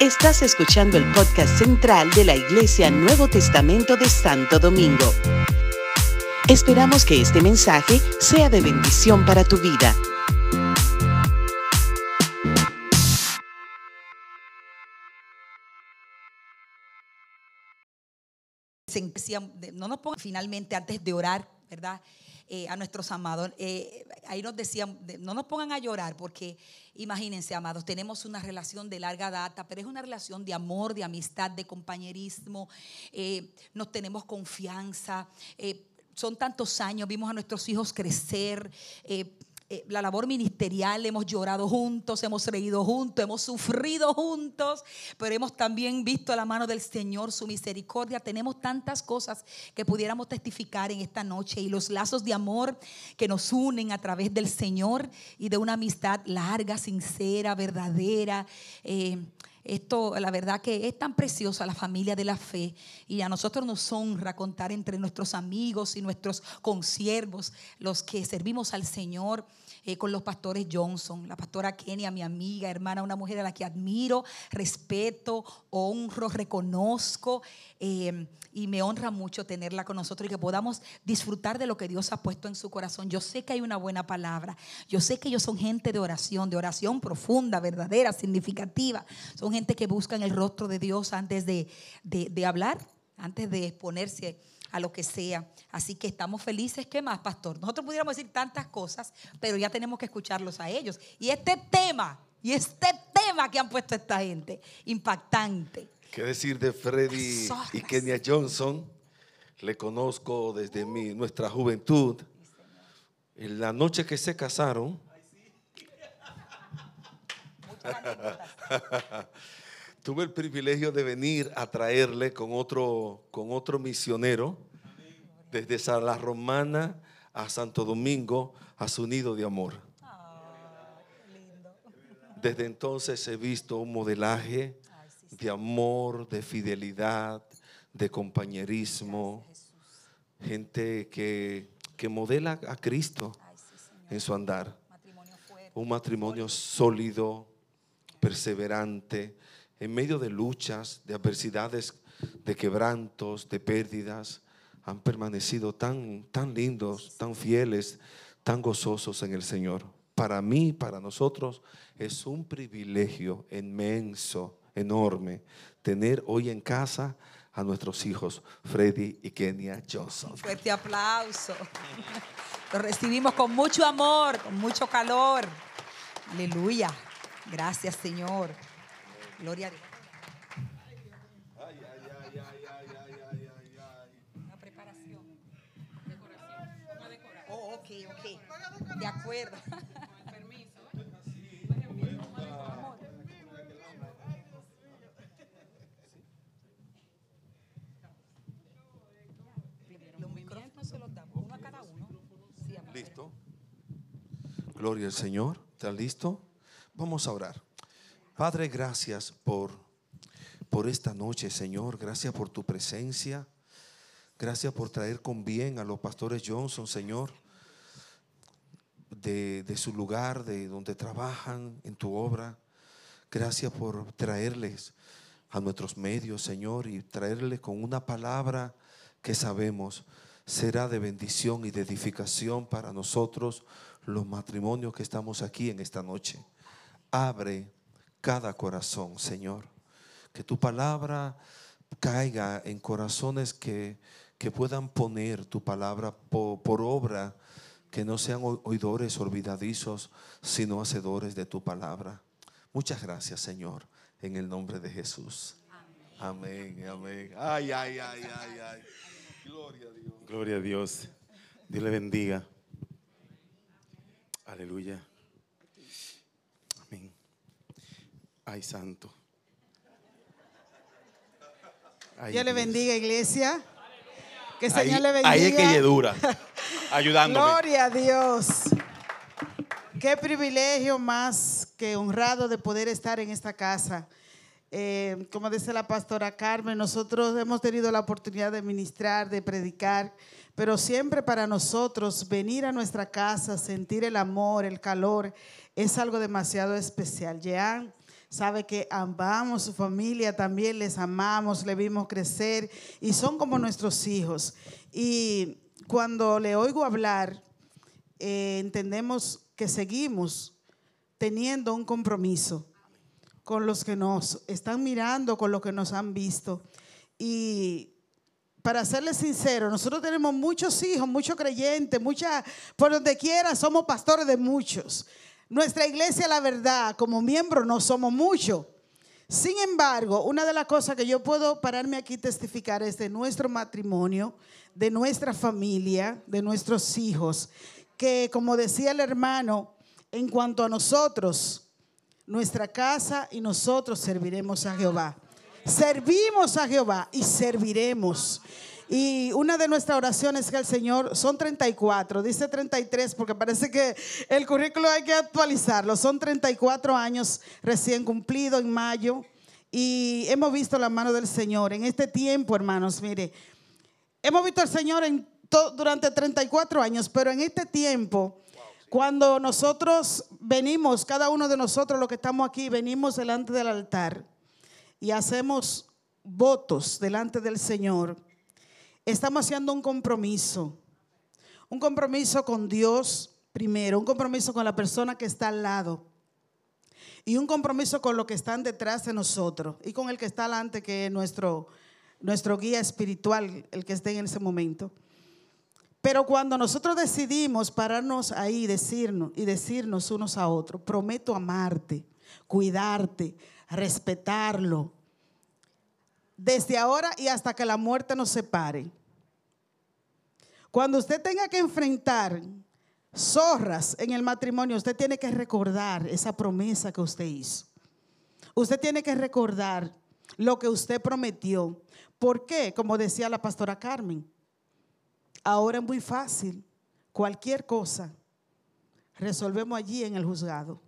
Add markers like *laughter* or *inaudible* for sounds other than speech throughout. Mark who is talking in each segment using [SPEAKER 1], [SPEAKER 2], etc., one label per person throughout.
[SPEAKER 1] Estás escuchando el podcast central de la Iglesia Nuevo Testamento de Santo Domingo. Esperamos que este mensaje sea de bendición para tu vida.
[SPEAKER 2] no nos finalmente antes de orar, ¿verdad? Eh, a nuestros amados. Eh, ahí nos decían, no nos pongan a llorar porque imagínense, amados, tenemos una relación de larga data, pero es una relación de amor, de amistad, de compañerismo, eh, nos tenemos confianza. son tantos años, vimos a nuestros hijos crecer, eh, la labor ministerial, hemos llorado juntos, hemos reído juntos, hemos sufrido juntos, pero hemos también visto la mano del Señor, su misericordia. Tenemos tantas cosas que pudiéramos testificar en esta noche y los lazos de amor que nos unen a través del Señor y de una amistad larga, sincera, verdadera. Eh, esto, la verdad que es tan preciosa la familia de la fe y a nosotros nos honra contar entre nuestros amigos y nuestros consiervos, los que servimos al Señor. Eh, con los pastores Johnson, la pastora Kenia, mi amiga, hermana, una mujer a la que admiro, respeto, honro, reconozco eh, y me honra mucho tenerla con nosotros y que podamos disfrutar de lo que Dios ha puesto en su corazón. Yo sé que hay una buena palabra, yo sé que ellos son gente de oración, de oración profunda, verdadera, significativa. Son gente que buscan el rostro de Dios antes de, de hablar, antes de exponerse a lo que sea. Así que estamos felices. ¿Qué más, pastor? Nosotros pudiéramos decir tantas cosas, pero ya tenemos que escucharlos a ellos. Y este tema, y este tema que han puesto esta gente, impactante.
[SPEAKER 3] ¿Qué decir de Freddy y Kenia Johnson? Le conozco desde mi, nuestra juventud. En la noche que se casaron, *laughs* tuve el privilegio de venir a traerle con otro, con otro misionero desde Sala Romana a Santo Domingo a su nido de amor. Desde entonces he visto un modelaje de amor, de fidelidad, de compañerismo, gente que, que modela a Cristo en su andar. Un matrimonio sólido, perseverante, en medio de luchas, de adversidades, de quebrantos, de pérdidas, han permanecido tan, tan lindos, tan fieles, tan gozosos en el Señor. Para mí, para nosotros, es un privilegio inmenso, enorme, tener hoy en casa a nuestros hijos, Freddy y Kenia Johnson.
[SPEAKER 2] fuerte aplauso. Lo recibimos con mucho amor, con mucho calor. Aleluya. Gracias, Señor. Gloria a Dios. Una preparación. Decoración. Una decoración. Oh, ok, ok. De acuerdo. Permiso. Los micrófonos se los damos uno a cada uno.
[SPEAKER 3] ¿Listo? Gloria al Señor. ¿Están listo? Vamos a orar. Padre, gracias por, por esta noche, Señor. Gracias por tu presencia. Gracias por traer con bien a los pastores Johnson, Señor, de, de su lugar, de donde trabajan en tu obra. Gracias por traerles a nuestros medios, Señor, y traerles con una palabra que sabemos será de bendición y de edificación para nosotros, los matrimonios que estamos aquí en esta noche. Abre cada corazón, Señor. Que tu palabra caiga en corazones que, que puedan poner tu palabra por, obra, que no sean oidores olvidadizos, sino hacedores de tu palabra. Muchas gracias, Señor, en el nombre de Jesús. Amén, amén. Ay, ay, ay, ay, ay.
[SPEAKER 4] Gloria a Dios. Gloria a Dios. Dios le bendiga. Aleluya. Ay, santo.
[SPEAKER 5] Dios le bendiga, iglesia. Que el Señor le bendiga.
[SPEAKER 4] Ahí es que dura, *laughs* ayudándome.
[SPEAKER 5] Gloria a Dios. Qué privilegio más que honrado de poder estar en esta casa. Eh, como dice la pastora Carmen, nosotros hemos tenido la oportunidad de ministrar, de predicar, pero siempre para nosotros venir a nuestra casa, sentir el amor, el calor, es algo demasiado especial. Jean sabe que amamos su familia, también les amamos, le vimos crecer y son como nuestros hijos. Y cuando le oigo hablar, eh, entendemos que seguimos teniendo un compromiso con los que nos están mirando, con los que nos han visto. Y para serles sincero, nosotros tenemos muchos hijos, muchos creyentes, mucha, por donde quiera somos pastores de muchos. Nuestra iglesia, la verdad, como miembro no somos muchos. Sin embargo, una de las cosas que yo puedo pararme aquí y testificar es de nuestro matrimonio, de nuestra familia, de nuestros hijos, que como decía el hermano, en cuanto a nosotros, nuestra casa y nosotros serviremos a Jehová. Servimos a Jehová y serviremos. Y una de nuestras oraciones que el Señor, son 34, dice 33 porque parece que el currículo hay que actualizarlo. Son 34 años recién cumplido en mayo y hemos visto la mano del Señor. En este tiempo, hermanos, mire, hemos visto al Señor en durante 34 años, pero en este tiempo, cuando nosotros venimos, cada uno de nosotros, los que estamos aquí, venimos delante del altar y hacemos votos delante del Señor, estamos haciendo un compromiso. Un compromiso con Dios primero, un compromiso con la persona que está al lado y un compromiso con los que están detrás de nosotros y con el que está delante, que es nuestro, nuestro guía espiritual, el que esté en ese momento. Pero cuando nosotros decidimos pararnos ahí decirnos, y decirnos unos a otros, prometo amarte, cuidarte, respetarlo, desde ahora y hasta que la muerte nos separe. Cuando usted tenga que enfrentar zorras en el matrimonio, usted tiene que recordar esa promesa que usted hizo. Usted tiene que recordar lo que usted prometió. ¿Por qué? Como decía la pastora Carmen, Ahora es muy fácil. Cualquier cosa resolvemos allí en el juzgado.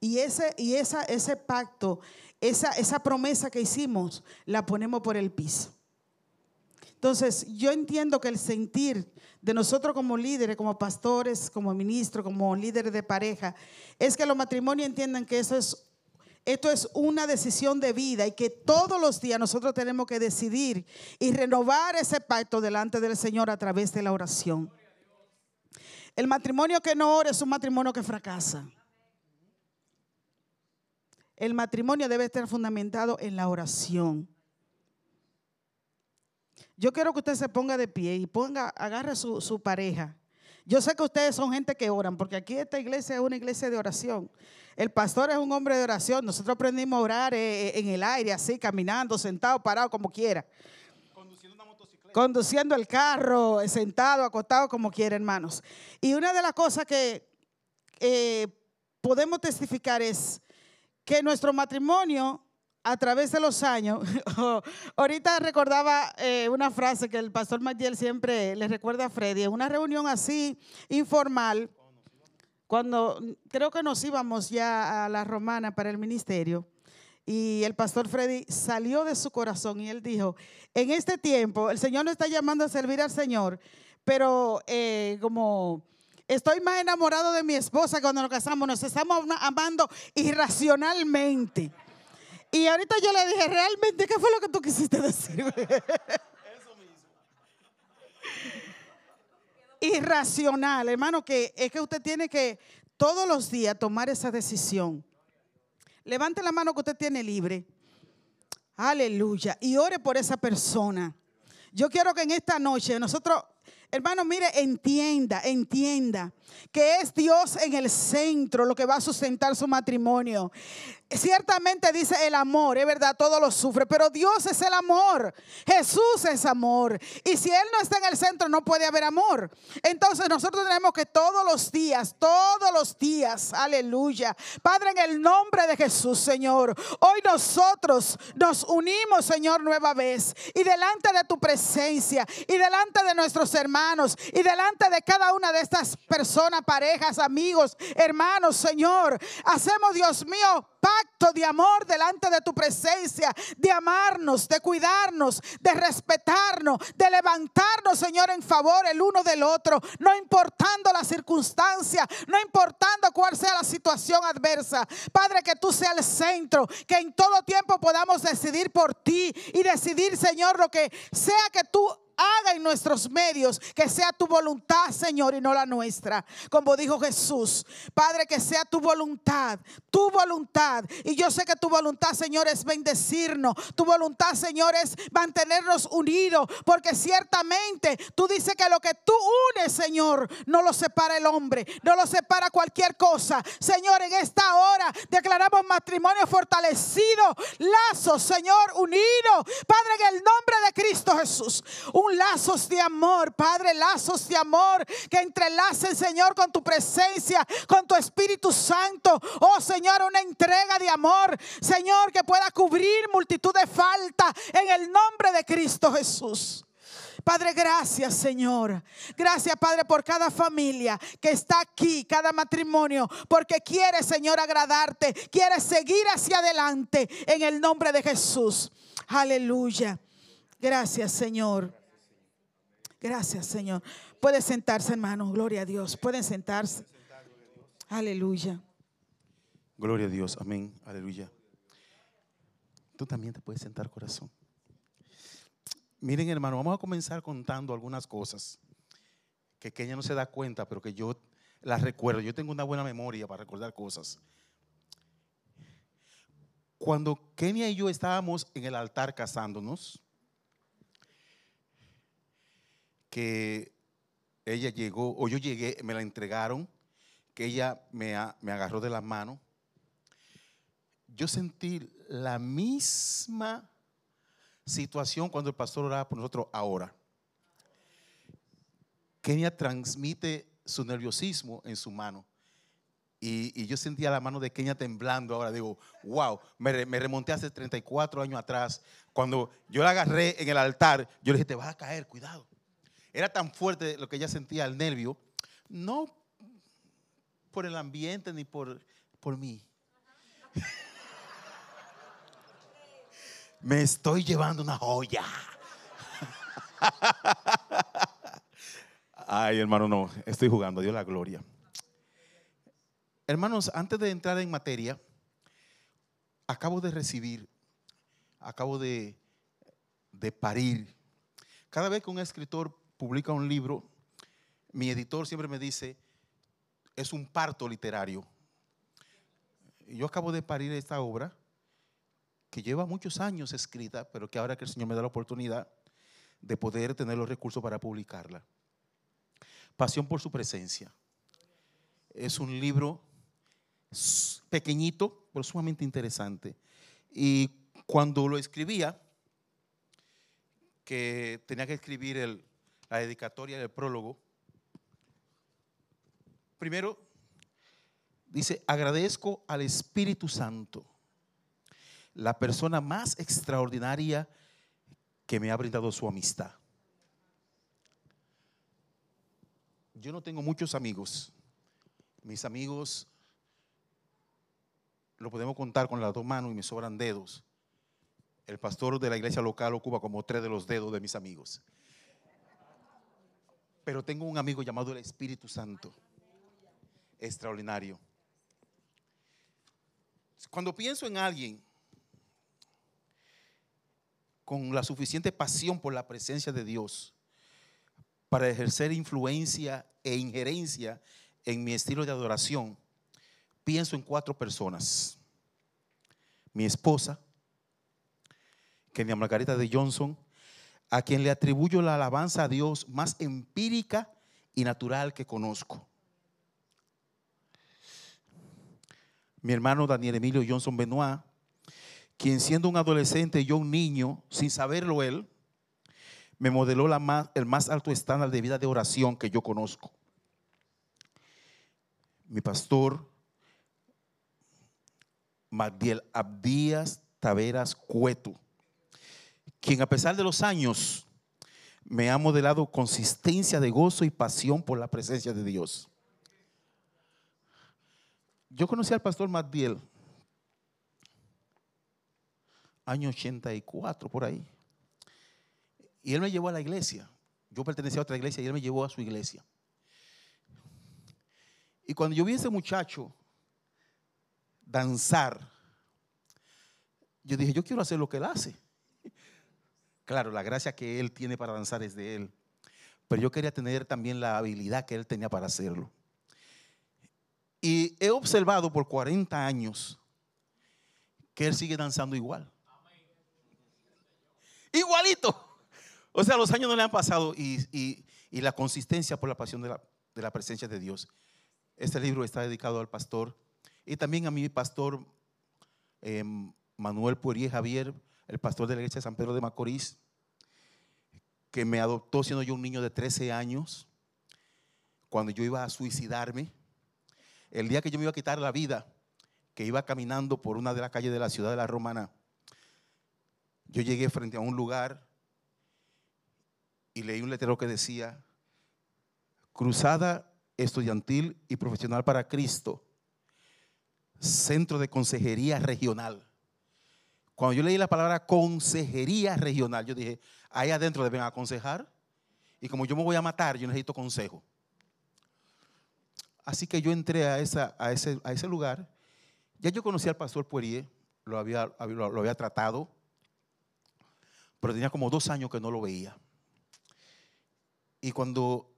[SPEAKER 5] Y ese, y esa, ese pacto, esa, esa promesa que hicimos, la ponemos por el piso. Entonces, yo entiendo que el sentir de nosotros como líderes, como pastores, como ministros, como líderes de pareja, es que los matrimonios entiendan que eso es esto es una decisión de vida y que todos los días nosotros tenemos que decidir y renovar ese pacto delante del Señor a través de la oración. El matrimonio que no ora es un matrimonio que fracasa. El matrimonio debe estar fundamentado en la oración. Yo quiero que usted se ponga de pie y ponga, agarre su, su pareja. Yo sé que ustedes son gente que oran, porque aquí esta iglesia es una iglesia de oración. El pastor es un hombre de oración. Nosotros aprendimos a orar eh, eh, en el aire, así, caminando, sentado, parado, como quiera. Conduciendo una motocicleta. Conduciendo el carro, sentado, acostado, como quiera, hermanos. Y una de las cosas que eh, podemos testificar es que nuestro matrimonio a través de los años, *laughs* ahorita recordaba una frase que el pastor Magdiel siempre le recuerda a Freddy, en una reunión así informal, cuando creo que nos íbamos ya a la romana para el ministerio, y el pastor Freddy salió de su corazón y él dijo, en este tiempo el Señor nos está llamando a servir al Señor, pero eh, como estoy más enamorado de mi esposa cuando nos casamos, nos estamos amando irracionalmente. Y ahorita yo le dije, realmente, ¿qué fue lo que tú quisiste decir? Eso *laughs* mismo. irracional, hermano, que es que usted tiene que todos los días tomar esa decisión. Levante la mano que usted tiene libre. Aleluya. Y ore por esa persona. Yo quiero que en esta noche nosotros, hermano, mire, entienda, entienda que es Dios en el centro lo que va a sustentar su matrimonio. Ciertamente dice el amor, es verdad, todo lo sufre, pero Dios es el amor. Jesús es amor. Y si Él no está en el centro, no puede haber amor. Entonces nosotros tenemos que todos los días, todos los días, aleluya. Padre, en el nombre de Jesús, Señor, hoy nosotros nos unimos, Señor, nueva vez. Y delante de tu presencia, y delante de nuestros hermanos, y delante de cada una de estas personas, parejas, amigos, hermanos, Señor, hacemos, Dios mío, pacto acto de amor delante de tu presencia, de amarnos, de cuidarnos, de respetarnos, de levantarnos, Señor, en favor el uno del otro, no importando la circunstancia, no importando cuál sea la situación adversa. Padre, que tú seas el centro, que en todo tiempo podamos decidir por ti y decidir, Señor, lo que sea que tú haga en nuestros medios, que sea tu voluntad, Señor, y no la nuestra. Como dijo Jesús, Padre, que sea tu voluntad, tu voluntad. Y yo sé que tu voluntad, Señor, es bendecirnos. Tu voluntad, Señor, es mantenernos unidos, porque ciertamente tú dices que lo que tú unes, Señor, no lo separa el hombre, no lo separa cualquier cosa. Señor, en esta hora declaramos matrimonio fortalecido, lazos, Señor, unidos. Padre, en el nombre de Cristo Jesús, lazos de amor, Padre, lazos de amor que entrelacen, Señor, con tu presencia, con tu Espíritu Santo. Oh, Señor, una entrega de amor, Señor, que pueda cubrir multitud de falta en el nombre de Cristo Jesús. Padre, gracias Señor. Gracias Padre por cada familia que está aquí, cada matrimonio, porque quiere Señor agradarte, quiere seguir hacia adelante en el nombre de Jesús. Aleluya. Gracias Señor. Gracias, Señor. Puede sentarse, hermano. Gloria a Dios. Pueden sentarse. Aleluya.
[SPEAKER 4] Gloria a Dios. Amén. Aleluya. Tú también te puedes sentar, corazón. Miren, hermano, vamos a comenzar contando algunas cosas que Kenia no se da cuenta, pero que yo las recuerdo. Yo tengo una buena memoria para recordar cosas. Cuando Kenia y yo estábamos en el altar casándonos, que ella llegó, o yo llegué, me la entregaron, que ella me, me agarró de la mano. Yo sentí la misma situación cuando el pastor oraba por nosotros ahora. Kenia transmite su nerviosismo en su mano. Y, yo sentía la mano de Kenia temblando. Ahora digo, wow, me, me, remonté hace 34 años atrás. Cuando yo la agarré en el altar, yo le dije, te vas a caer, cuidado. Era tan fuerte lo que ella sentía, el nervio, no por el ambiente ni por, por mí. *laughs* Me estoy llevando una joya. *laughs* Ay, hermano, no, estoy jugando, Dios la gloria. Hermanos, antes de entrar en materia, acabo de recibir, acabo de, de parir. Cada vez que un escritor publica un libro, mi editor siempre me dice, es un parto literario. Yo acabo de parir esta obra que lleva muchos años escrita, pero que ahora que el Señor me da la oportunidad de poder tener los recursos para publicarla. Pasión por su presencia. Es un libro pequeñito, pero sumamente interesante. Y cuando lo escribía, que tenía que escribir el, la dedicatoria del prólogo. Primero, dice, agradezco al Espíritu Santo, la persona más extraordinaria que me ha brindado su amistad. Yo no tengo muchos amigos. Mis amigos lo podemos contar con las dos manos y me sobran dedos. El pastor de la iglesia local ocupa como tres de los dedos de mis amigos. Pero tengo un amigo llamado el Espíritu Santo. Extraordinario. Cuando pienso en alguien con la suficiente pasión por la presencia de Dios para ejercer influencia e injerencia en mi estilo de adoración, pienso en cuatro personas. Mi esposa, Kenia Margarita de Johnson, a quien le atribuyo la alabanza a Dios más empírica y natural que conozco. Mi hermano Daniel Emilio Johnson Benoit, quien siendo un adolescente y yo un niño, sin saberlo él, me modeló el más alto estándar de vida de oración que yo conozco. Mi pastor, Magdiel Abdías Taveras Cueto quien a pesar de los años me ha modelado consistencia de gozo y pasión por la presencia de Dios. Yo conocí al pastor Matiel año 84, por ahí. Y él me llevó a la iglesia. Yo pertenecía a otra iglesia y él me llevó a su iglesia. Y cuando yo vi a ese muchacho danzar, yo dije, yo quiero hacer lo que él hace. Claro, la gracia que él tiene para danzar es de él. Pero yo quería tener también la habilidad que él tenía para hacerlo. Y he observado por 40 años que él sigue danzando igual. Igualito. O sea, los años no le han pasado y, la consistencia por la pasión de la, presencia de Dios. Este libro está dedicado al pastor y también a mi pastor em, Manuel Poirier Javier, el pastor de la iglesia de San Pedro de Macorís, que me adoptó siendo yo un niño de 13 años, cuando yo iba a suicidarme. El día que yo me iba a quitar la vida, que iba caminando por una de las calles de la ciudad de la Romana, yo llegué frente a un lugar y leí un letrero que decía, Cruzada Estudiantil y Profesional para Cristo, Centro de Consejería Regional. Cuando yo leí la palabra consejería regional, yo dije, ahí adentro deben aconsejar. Y como yo me voy a matar, yo necesito consejo. Así que yo entré a, ese, lugar. Ya yo conocí al pastor Poirier, lo había, lo había tratado, pero tenía como dos años que no lo veía. Y cuando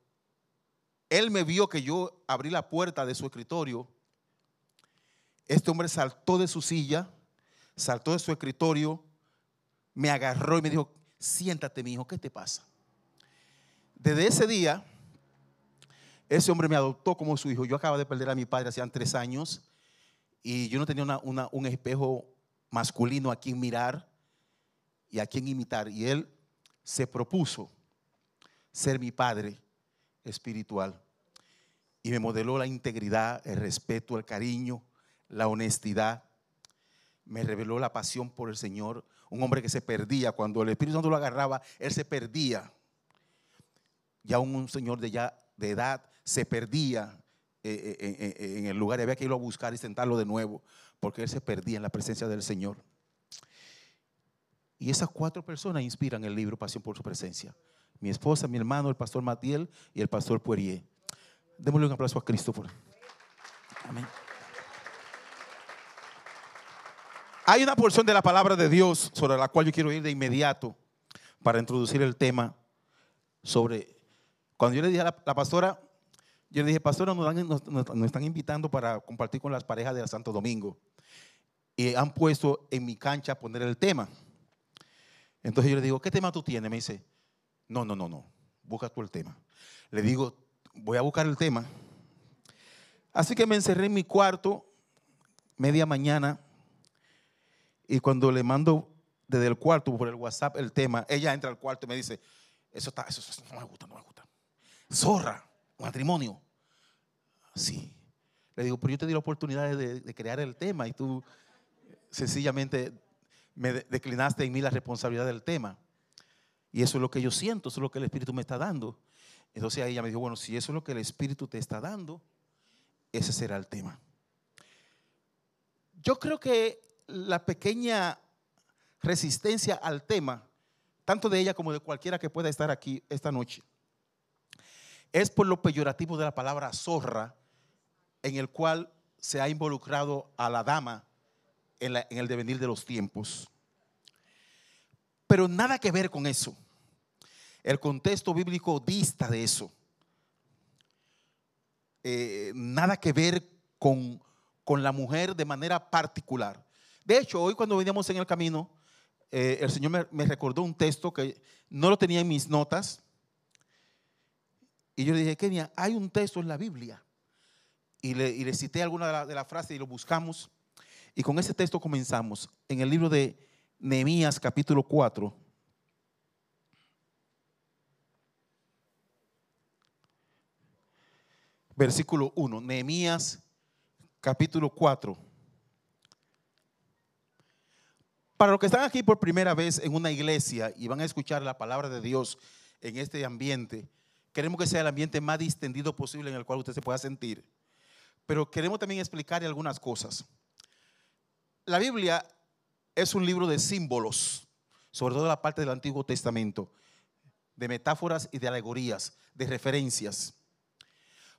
[SPEAKER 4] él me vio que yo abrí la puerta de su escritorio, este hombre saltó de su silla saltó de su escritorio, me agarró y me dijo, siéntate mi hijo, ¿qué te pasa? Desde ese día, ese hombre me adoptó como su hijo. Yo acababa de perder a mi padre hacían tres años y yo no tenía un espejo masculino a quien mirar y a quien imitar. Y él se propuso ser mi padre espiritual. Y me modeló la integridad, el respeto, el cariño, la honestidad me reveló la pasión por el Señor. Un hombre que se perdía. Cuando el Espíritu Santo lo agarraba, él se perdía. Ya un, señor de, ya, de edad se perdía eh, eh, eh, en el lugar y había que irlo a buscar y sentarlo de nuevo, porque él se perdía en la presencia del Señor. Y esas cuatro personas inspiran el libro Pasión por su presencia. Mi esposa, mi hermano, el pastor Matiel y el pastor Poirier. Démosle un aplauso a Cristo. Amén. Hay una porción de la palabra de Dios sobre la cual yo quiero ir de inmediato para introducir el tema sobre, cuando yo le dije a la, pastora, yo le dije, pastora, nos, nos, están invitando para compartir con las parejas de Santo Domingo. Y han puesto en mi cancha poner el tema. Entonces yo le digo, ¿qué tema tú tienes? Me dice, no, no, no, no, busca tú el tema. Le digo, voy a buscar el tema. Así que me encerré en mi cuarto, media mañana, y cuando le mando desde el cuarto por el WhatsApp el tema, ella entra al cuarto y me dice, eso, está, eso, no me gusta, no me gusta. Zorra, matrimonio. Sí. Le digo, pero yo te di la oportunidad de, crear el tema y tú sencillamente me declinaste en mí la responsabilidad del tema. Y eso es lo que yo siento, eso es lo que el Espíritu me está dando. Entonces ella me dijo, bueno, si eso es lo que el Espíritu te está dando, ese será el tema. Yo creo que la pequeña resistencia al tema, tanto de ella como de cualquiera que pueda estar aquí esta noche, es por lo peyorativo de la palabra zorra, en el cual se ha involucrado a la dama en, el devenir de los tiempos. Pero nada que ver con eso. El contexto bíblico dista de eso. Eh, nada que ver con, con la mujer de manera particular. De hecho, hoy cuando veníamos en el camino, eh, el Señor me, recordó un texto que no lo tenía en mis notas. Y yo le dije, Kenia, hay un texto en la Biblia. Y le, cité alguna de las frases y lo buscamos. Y con ese texto comenzamos. En el libro de Nehemías capítulo 4. Versículo 1. Nehemías capítulo 4. Para los que están aquí por primera vez en una iglesia y van a escuchar la palabra de Dios en este ambiente, queremos que sea el ambiente más distendido posible en el cual usted se pueda sentir. Pero queremos también explicarle algunas cosas. La Biblia es un libro de símbolos, sobre todo la parte del Antiguo Testamento, de metáforas y de alegorías, de referencias.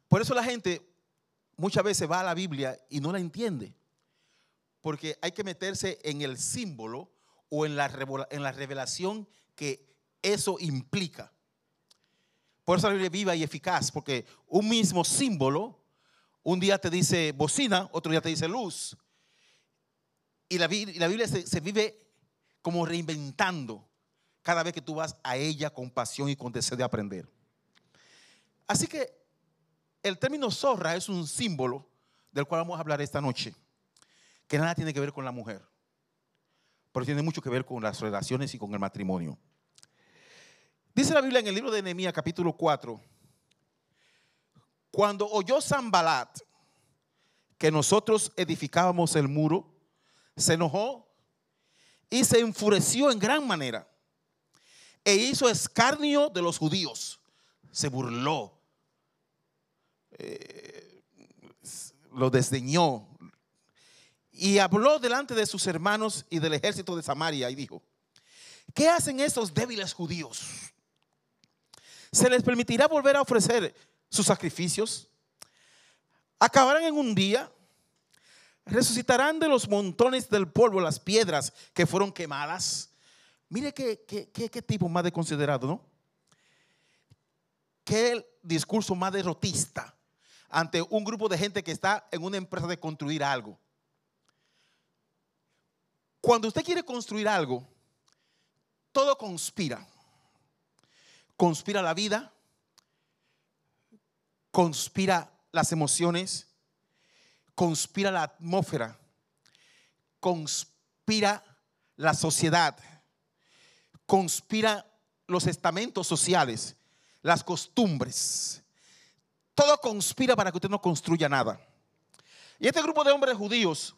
[SPEAKER 4] Por eso la gente muchas veces va a la Biblia y no la entiende, porque hay que meterse en el símbolo o en la, la revelación que eso implica. Por eso la Biblia es viva y eficaz, porque un mismo símbolo, un día te dice bocina, otro día te dice luz. Y la, Biblia se, se vive como reinventando cada vez que tú vas a ella con pasión y con deseo de aprender. Así que el término zorra es un símbolo del cual vamos a hablar esta noche, que nada tiene que ver con la mujer, pero tiene mucho que ver con las relaciones y con el matrimonio. Dice la Biblia en el libro de Nehemías capítulo 4, cuando oyó Zambalat que nosotros edificábamos el muro, se enojó y se enfureció en gran manera e hizo escarnio de los judíos, se burló, eh, lo desdeñó y habló delante de sus hermanos y del ejército de Samaria y dijo, ¿qué hacen estos débiles judíos? ¿Se les permitirá volver a ofrecer sus sacrificios? ¿Acabarán en un día? ¿Resucitarán de los montones del polvo las piedras que fueron quemadas? Mire qué, qué, tipo más de considerado, ¿no? Qué discurso más derrotista ante un grupo de gente que está en una empresa de construir algo. Cuando usted quiere construir algo, todo conspira conspira la vida, conspira las emociones, conspira la atmósfera, conspira la sociedad, conspira los estamentos sociales, las costumbres. Todo conspira para que usted no construya nada. Y este grupo de hombres judíos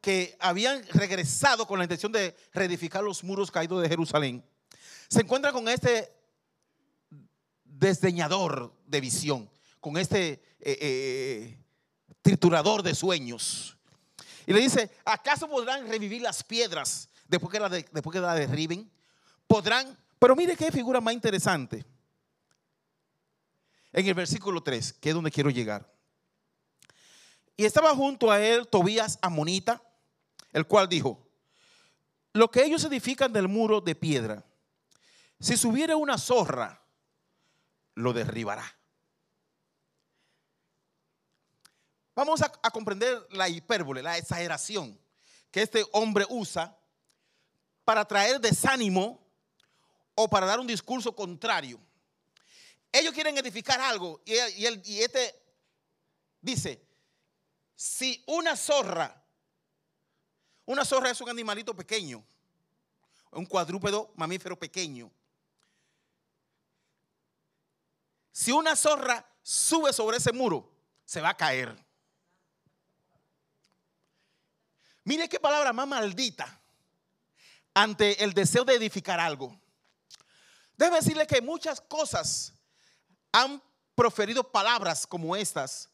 [SPEAKER 4] que habían regresado con la intención de reedificar los muros caídos de Jerusalén, se encuentra con este desdeñador de visión, con este eh, eh, triturador de sueños. Y le dice, ¿acaso podrán revivir las piedras después que, la después que derriben? Podrán, pero mire qué figura más interesante. En el versículo 3, que es donde quiero llegar. Y estaba junto a él Tobías Amonita, el cual dijo, lo que ellos edifican del muro de piedra, si subiera una zorra, lo derribará. Vamos a, comprender la hipérbole, la exageración que este hombre usa para traer desánimo o para dar un discurso contrario. Ellos quieren edificar algo y, y este dice, si una zorra, una zorra es un animalito pequeño, un cuadrúpedo mamífero pequeño, si una zorra sube sobre ese muro, se va a caer. Mire qué palabra más maldita ante el deseo de edificar algo. Debe decirle que muchas cosas han proferido palabras como estas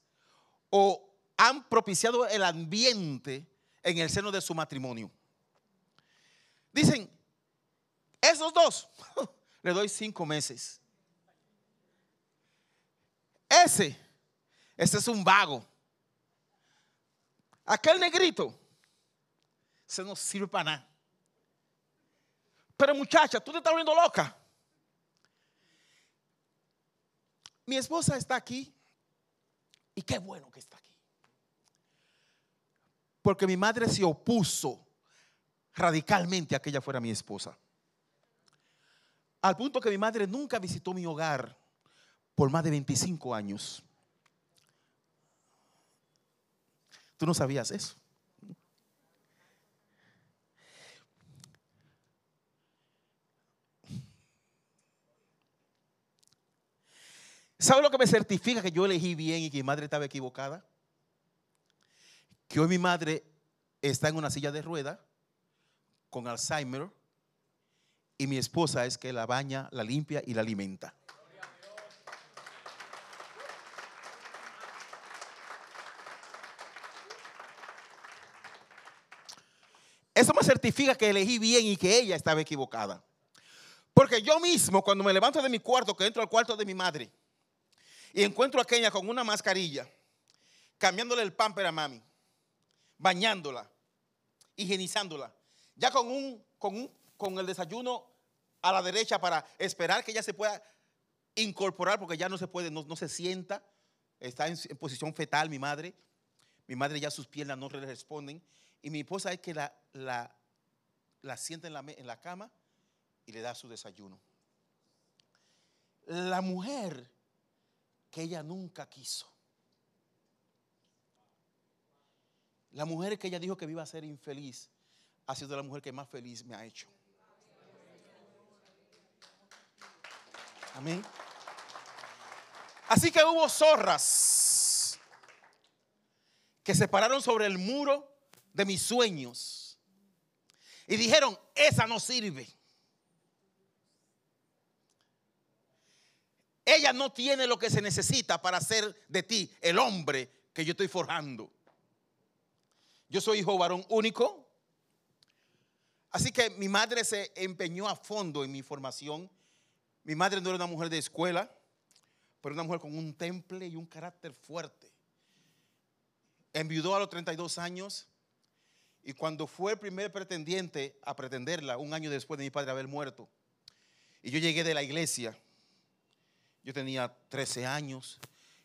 [SPEAKER 4] o han propiciado el ambiente en el seno de su matrimonio. Dicen, esos dos, *laughs* le doy cinco meses. Ese, ese es un vago. Aquel negrito, se no sirve para nada. Pero muchacha, tú te estás volviendo loca. Mi esposa está aquí y qué bueno que está aquí. Porque mi madre se opuso radicalmente a que ella fuera mi esposa. Al punto que mi madre nunca visitó mi hogar por más de 25 años. ¿Tú no sabías eso? ¿Sabe lo que me certifica que yo elegí bien y que mi madre estaba equivocada? Que hoy mi madre está en una silla de rueda con Alzheimer y mi esposa es que la baña, la limpia y la alimenta. Eso me certifica que elegí bien y que ella estaba equivocada. Porque yo mismo, cuando me levanto de mi cuarto, que entro al cuarto de mi madre, y encuentro a Kenia con una mascarilla, cambiándole el pamper a mami, bañándola, higienizándola, ya con, un, con, con el desayuno a la derecha para esperar que ella se pueda incorporar, porque ya no se puede, no, se sienta, está en, en posición fetal mi madre. Mi madre ya sus piernas no le responden. Y mi esposa es que la, la, la sienta en la, en la cama y le da su desayuno. La mujer que ella nunca quiso. La mujer que ella dijo que iba a ser infeliz ha sido la mujer que más feliz me ha hecho. Amén. Así que hubo zorras que se pararon sobre el muro de mis sueños. Y dijeron, esa no sirve. Ella no tiene lo que se necesita para ser de ti el hombre que yo estoy forjando. Yo soy hijo varón único. Así que mi madre se empeñó a fondo en mi formación. Mi madre no era una mujer de escuela, pero una mujer con un temple y un carácter fuerte. Enviudó a los 32 años y cuando fue el primer pretendiente a pretenderla, un año después de mi padre haber muerto, y yo llegué de la iglesia, yo tenía 13 años,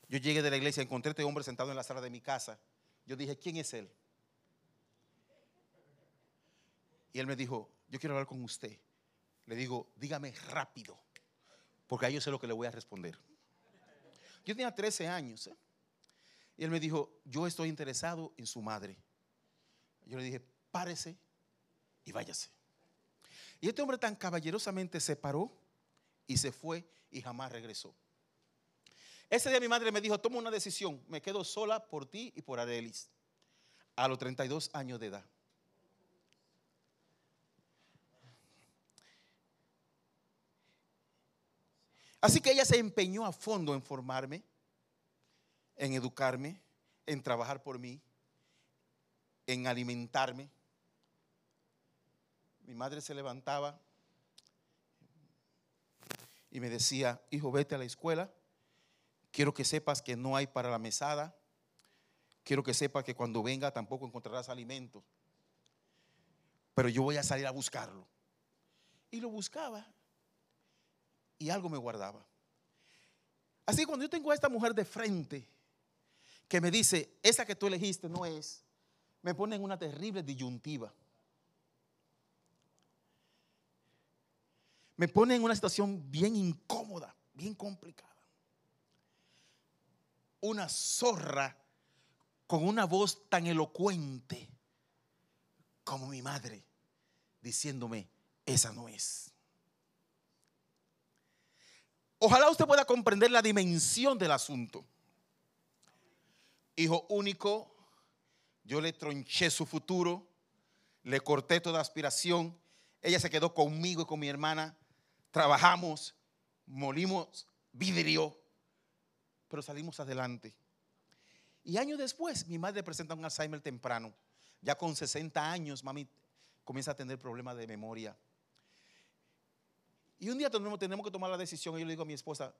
[SPEAKER 4] yo llegué de la iglesia, encontré a este hombre sentado en la sala de mi casa, yo dije, ¿quién es él? Y él me dijo, yo quiero hablar con usted. Le digo, dígame rápido, porque ahí yo sé lo que le voy a responder. Yo tenía 13 años. ¿eh? Y él me dijo, yo estoy interesado en su madre. Yo le dije, párese y váyase. Y este hombre tan caballerosamente se paró y se fue y jamás regresó. Ese día mi madre me dijo, toma una decisión, me quedo sola por ti y por Arelis, a los 32 años de edad. Así que ella se empeñó a fondo en formarme, en educarme, en trabajar por mí, en alimentarme. Mi madre se levantaba y me decía, hijo, vete a la escuela. Quiero que sepas que no hay para la mesada. Quiero que sepas que cuando venga tampoco encontrarás alimento. Pero yo voy a salir a buscarlo. Y lo buscaba. Y algo me guardaba. Así cuando yo tengo a esta mujer de frente que me dice, esa que tú elegiste no es, me pone en una terrible disyuntiva. Me pone en una situación bien incómoda, bien complicada. Una zorra con una voz tan elocuente como mi madre, diciéndome, esa no es. Ojalá usted pueda comprender la dimensión del asunto. Hijo único, yo le tronché su futuro, le corté toda aspiración. Ella se quedó conmigo y con mi hermana. Trabajamos, molimos vidrio, pero salimos adelante. Y años después, mi madre presenta un Alzheimer temprano. Ya con 60 años, mami comienza a tener problemas de memoria. Y un día tenemos, que tomar la decisión. Y yo le digo a mi esposa,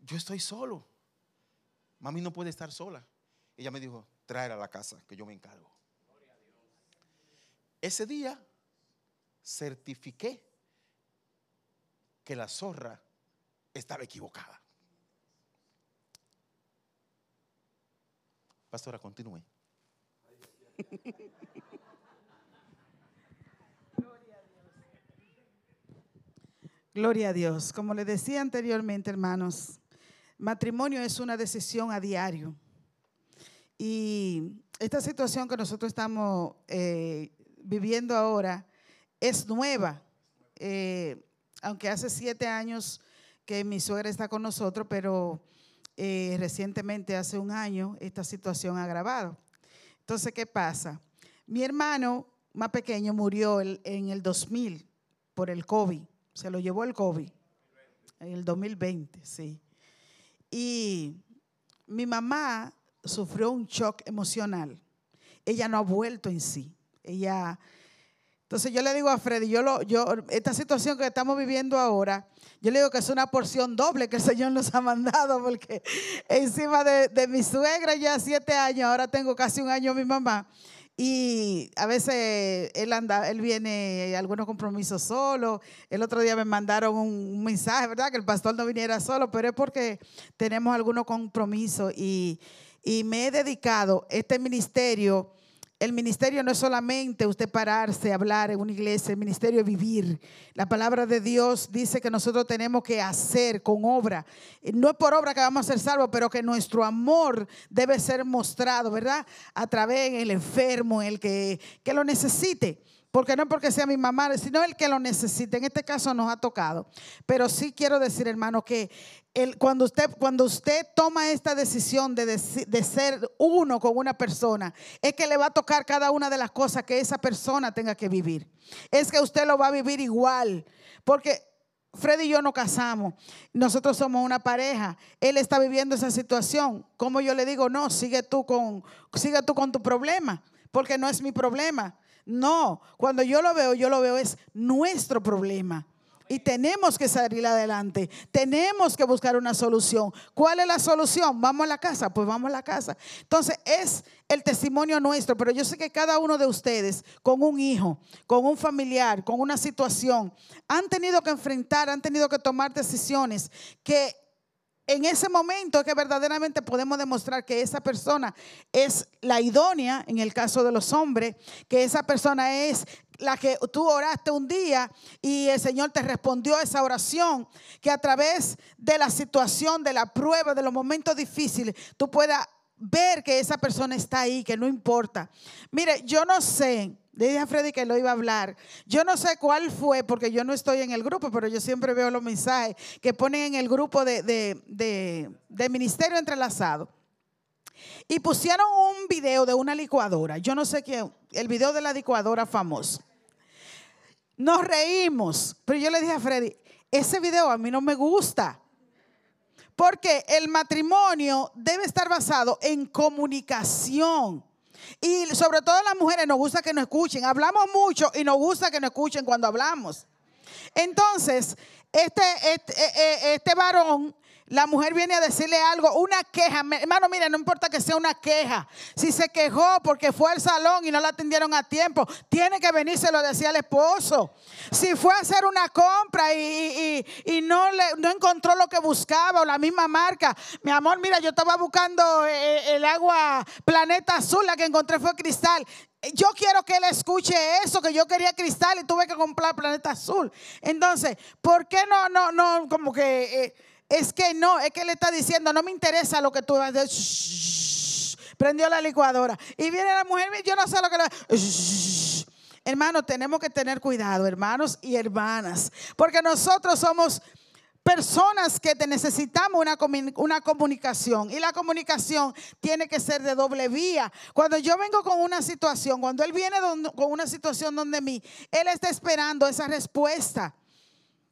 [SPEAKER 4] yo estoy solo. Mami no puede estar sola. Ella me dijo, traer a la casa, que yo me encargo. Ese día certifiqué que la zorra estaba equivocada. Pastora, continúe. *laughs*
[SPEAKER 5] Gloria a Dios. Como le decía anteriormente, hermanos, matrimonio es una decisión a diario. Y esta situación que nosotros estamos eh, viviendo ahora es nueva. Eh, aunque hace siete años que mi suegra está con nosotros, pero eh, recientemente, hace un año, esta situación ha agravado. Entonces, ¿qué pasa? Mi hermano más pequeño murió en el 2000 por el COVID. Se lo llevó el COVID en el 2020, sí. Y mi mamá sufrió un shock emocional. Ella no ha vuelto en sí. Ella entonces yo le digo a Freddy, yo lo, yo, esta situación que estamos viviendo ahora, yo le digo que es una porción doble que el Señor nos ha mandado, porque *laughs* encima de, de mi suegra ya siete años, ahora tengo casi un año mi mamá. Y a veces él anda, él viene algunos compromisos solo. El otro día me mandaron un, mensaje, ¿verdad? Que el pastor no viniera solo, pero es porque tenemos algunos compromisos y, y me he dedicado este ministerio el ministerio no es solamente usted pararse, hablar en una iglesia, el ministerio es vivir. La palabra de Dios dice que nosotros tenemos que hacer con obra. No es por obra que vamos a ser salvos, pero que nuestro amor debe ser mostrado, ¿verdad? A través del enfermo, el que, que lo necesite porque no es porque sea mi mamá, sino el que lo necesite. En este caso nos ha tocado. Pero sí quiero decir, hermano, que cuando, usted, cuando usted toma esta decisión de, de, ser uno con una persona, es que le va a tocar cada una de las cosas que esa persona tenga que vivir. Es que usted lo va a vivir igual. Porque Freddy y yo nos casamos. Nosotros somos una pareja. Él está viviendo esa situación. Como yo le digo, no, sigue tú con, sigue tú con tu problema, porque no es mi problema. No, cuando yo lo veo, yo lo veo es nuestro problema. Y tenemos que salir adelante. Tenemos que buscar una solución. ¿Cuál es la solución? Vamos a la casa. Pues vamos a la casa. Entonces es el testimonio nuestro. Pero yo sé que cada uno de ustedes, con un hijo, con un familiar, con una situación, han tenido que enfrentar, han tenido que tomar decisiones que en ese momento es que verdaderamente podemos demostrar que esa persona es la idónea, en el caso de los hombres, que esa persona es la que tú oraste un día y el Señor te respondió esa oración, que a través de la situación, de la prueba, de los momentos difíciles, tú puedas ver que esa persona está ahí, que no importa. Mire, yo no sé le dije a Freddy que lo iba a hablar. Yo no sé cuál fue, porque yo no estoy en el grupo, pero yo siempre veo los mensajes que ponen en el grupo de, de, Ministerio Entrelazado. Y pusieron un video de una licuadora. Yo no sé quién, el video de la licuadora famoso. Nos reímos, pero yo le dije a Freddy, ese video a mí no me gusta. Porque el matrimonio debe estar basado en comunicación. Y sobre todo las mujeres nos gusta que nos escuchen. Hablamos mucho y nos gusta que nos escuchen cuando hablamos. Entonces, este, este, eh, eh, este varón la mujer viene a decirle algo, una queja. Hermano, mire, no importa que sea una queja. Si se quejó porque fue al salón y no la atendieron a tiempo, tiene que venirse, lo decía el esposo. Si fue a hacer una compra y, no, le, encontró lo que buscaba o la misma marca. Mi amor, mira, yo estaba buscando eh, el agua Planeta Azul, la que encontré fue cristal yo quiero que él escuche eso, que yo quería cristal y tuve que comprar planeta azul. Entonces, ¿por qué no, no, no, como que eh, es que no, es que le está diciendo, no me interesa lo que tú vas a decir. Prendió la licuadora. Y viene la mujer, yo no sé lo que le... Hermanos, tenemos que tener cuidado, hermanos y hermanas, porque nosotros somos personas que necesitamos una, una, comunicación y la comunicación tiene que ser de doble vía. Cuando yo vengo con una situación, cuando él viene con una situación donde mí, él está esperando esa respuesta.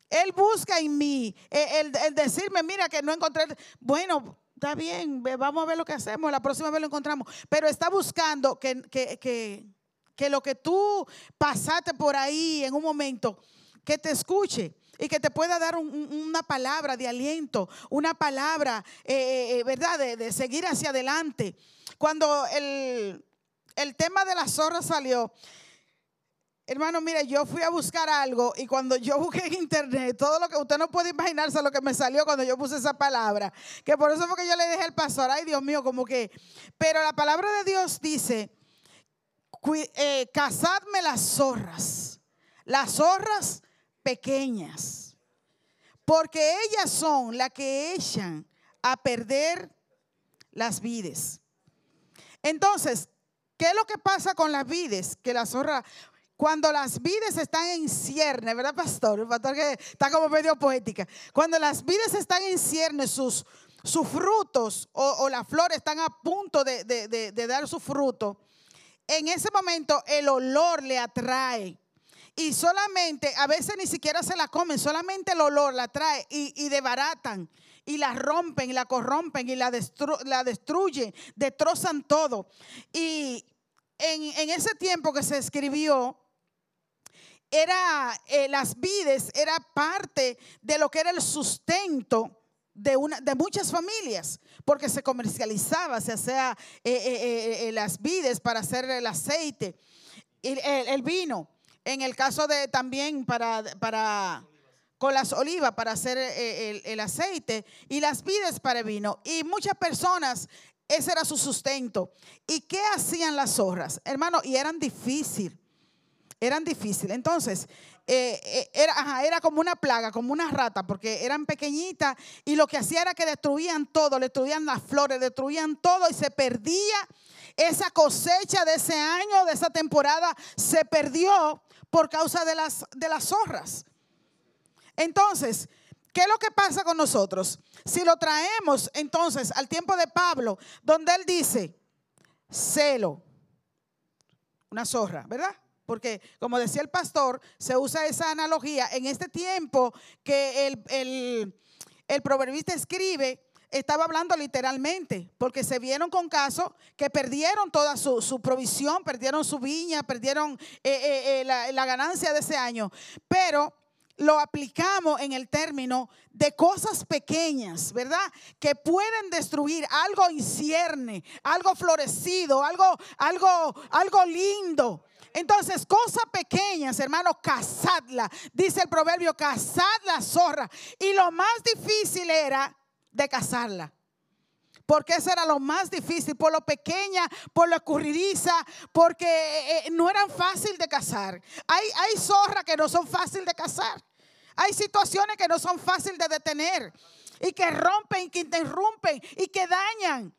[SPEAKER 5] Él busca en mí eh, el, decirme, mira que no encontré, bueno, está bien, vamos a ver lo que hacemos, la próxima vez lo encontramos, pero está buscando que, que, lo que tú pasaste por ahí en un momento, que te escuche y que te pueda dar una palabra de aliento, una palabra, eh, eh, ¿verdad?, de, seguir hacia adelante. Cuando el, el tema de la zorra salió, Hermano, mire, yo fui a buscar algo y cuando yo *laughs* busqué en internet, todo lo que usted no puede imaginarse lo que me salió cuando yo puse esa palabra, que por eso fue que yo le dije al pastor, ay Dios mío, como que, pero la palabra de Dios dice, eh, cazadme las zorras, las zorras pequeñas, porque ellas son las que echan a perder las vides. Entonces, ¿qué es lo que pasa con las vides? Que la zorra, cuando las vides están en cierne, ¿verdad, pastor? El pastor que está como medio poética. Cuando las vides están en cierne, sus, sus frutos o, las flores están a punto de, de dar su fruto, en ese momento el olor le atrae. Y solamente, a veces ni siquiera se la comen, solamente el olor la atrae y, y debaratan y la rompen y la corrompen y la, la destruyen, destrozan todo. Y en, en ese tiempo que se escribió, era eh, las vides, era parte de lo que era el sustento de, una, de muchas familias, porque se comercializaba, se hacía eh, eh, las vides para hacer el aceite, el, el, vino. En el caso de también para, para con las olivas para hacer el, el, aceite y las vides para el vino. Y muchas personas, ese era su sustento. ¿Y qué hacían las zorras? Hermano, y eran difíciles eran difíciles. Entonces, eh, eh, era, era, como una plaga, como una rata, porque eran pequeñitas y lo que hacía era que destruían todo, destruían las flores, destruían todo y se perdía esa cosecha de ese año, de esa temporada, se perdió por causa de las, de las zorras. Entonces, ¿qué es lo que pasa con nosotros? Si lo traemos entonces al tiempo de Pablo, donde él dice, celo, una zorra, ¿verdad? Porque como decía el pastor, se usa esa analogía en este tiempo que el, el, proverbista escribe, estaba hablando literalmente, porque se vieron con casos que perdieron toda su, provisión, perdieron su viña, perdieron eh, eh, eh, la, la ganancia de ese año. Pero lo aplicamos en el término de cosas pequeñas, ¿verdad? Que pueden destruir algo incierne, algo florecido, algo, algo, algo lindo. Entonces, cosas pequeñas, hermano, cazadla. Dice el proverbio, cazad la zorra. Y lo más difícil era de cazarla. Porque eso era lo más difícil, por lo pequeña, por lo escurridiza, porque eh, eh, no eran fácil de cazar. Hay, hay zorras que no son fácil de cazar. Hay situaciones que no son fácil de detener y que rompen, que interrumpen y que dañan.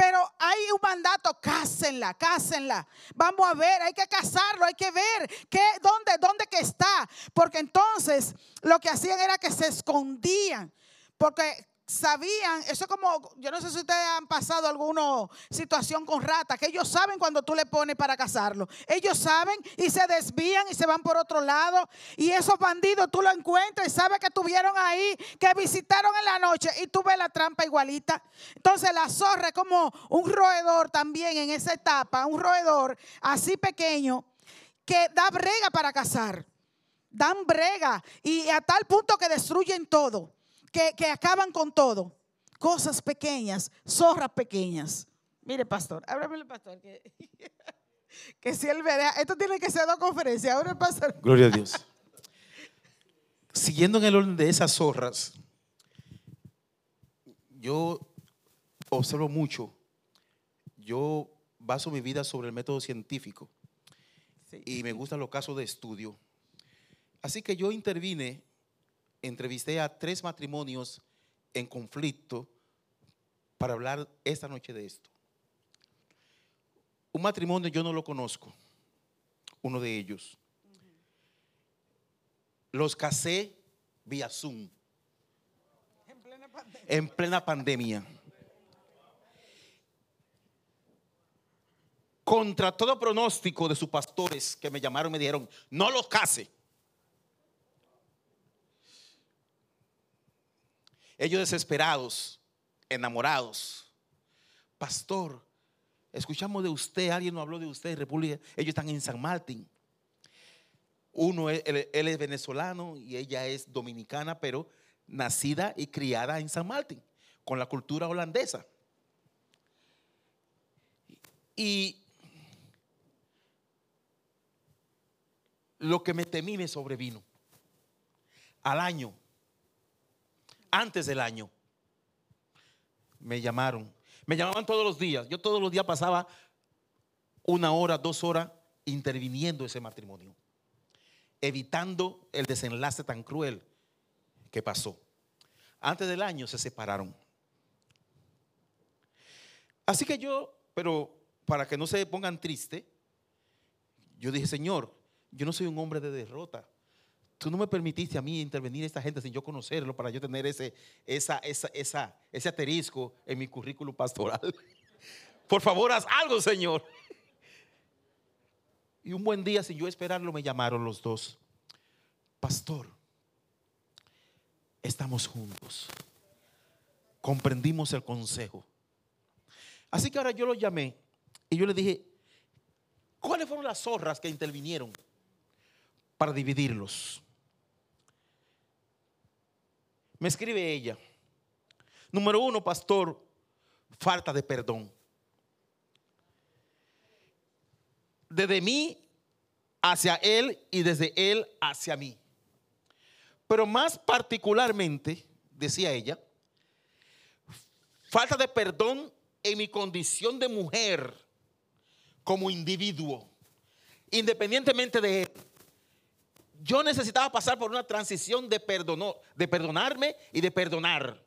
[SPEAKER 5] Pero hay un mandato, cásenla, cásenla. Vamos a ver, hay que casarlo, hay que ver qué, dónde, dónde que está. Porque entonces lo que hacían era que se escondían. Porque sabían, eso es como, yo no sé si ustedes han pasado alguna situación con ratas, que ellos saben cuando tú le pones para cazarlo. Ellos saben y se desvían y se van por otro lado. Y esos bandidos tú lo encuentras y sabes que estuvieron ahí, que visitaron en la noche y tú ves la trampa igualita. Entonces la zorra es como un roedor también en esa etapa, un roedor así pequeño que da brega para cazar. Dan brega y a tal punto que destruyen todo que, acaban con todo. Cosas pequeñas, zorras pequeñas. Mire, pastor, ábrame pastor. Que, *laughs* que si él vea, esto tiene que ser dos conferencias. Ahora pastor.
[SPEAKER 4] Gloria a Dios. Siguiendo en el orden de esas zorras, yo observo mucho. Yo baso mi vida sobre el método científico y me gustan los casos de estudio. Así que yo intervine entrevisté a tres matrimonios en conflicto para hablar esta noche de esto. Un matrimonio yo no lo conozco, uno de ellos. Los casé vía Zoom. En plena pandemia. En plena pandemia. Contra todo pronóstico de sus pastores que me llamaron y me dijeron, no los case. Ellos desesperados, enamorados. Pastor, escuchamos de usted, alguien nos habló de usted, República. Ellos están en San Martín. Uno, él, es venezolano y ella es dominicana, pero nacida y criada en San Martín, con la cultura holandesa. Y lo que me temí me sobrevino. Al año antes del año. Me llamaron. Me llamaban todos los días. Yo todos los días pasaba una hora, dos horas interviniendo ese matrimonio, evitando el desenlace tan cruel que pasó. Antes del año se separaron. Así que yo, pero para que no se pongan tristes, yo dije, Señor, yo no soy un hombre de derrota tú no me permitiste a mí intervenir a esta gente sin yo conocerlo para yo tener ese, esa, esa, ese aterisco en mi currículum pastoral. *laughs* Por favor, haz algo, Señor. Y un buen día, sin yo esperarlo, me llamaron los dos. Pastor, estamos juntos. Comprendimos el consejo. Así que ahora yo lo llamé y yo le dije, ¿Cuáles fueron las zorras que intervinieron para dividirlos? Me escribe ella. Número uno, pastor, falta de perdón. Desde mí hacia él y desde él hacia mí. Pero más particularmente, decía ella, falta de perdón en mi condición de mujer como individuo, independientemente de él. Yo necesitaba pasar por una transición de, perdono, de perdonarme y de perdonar.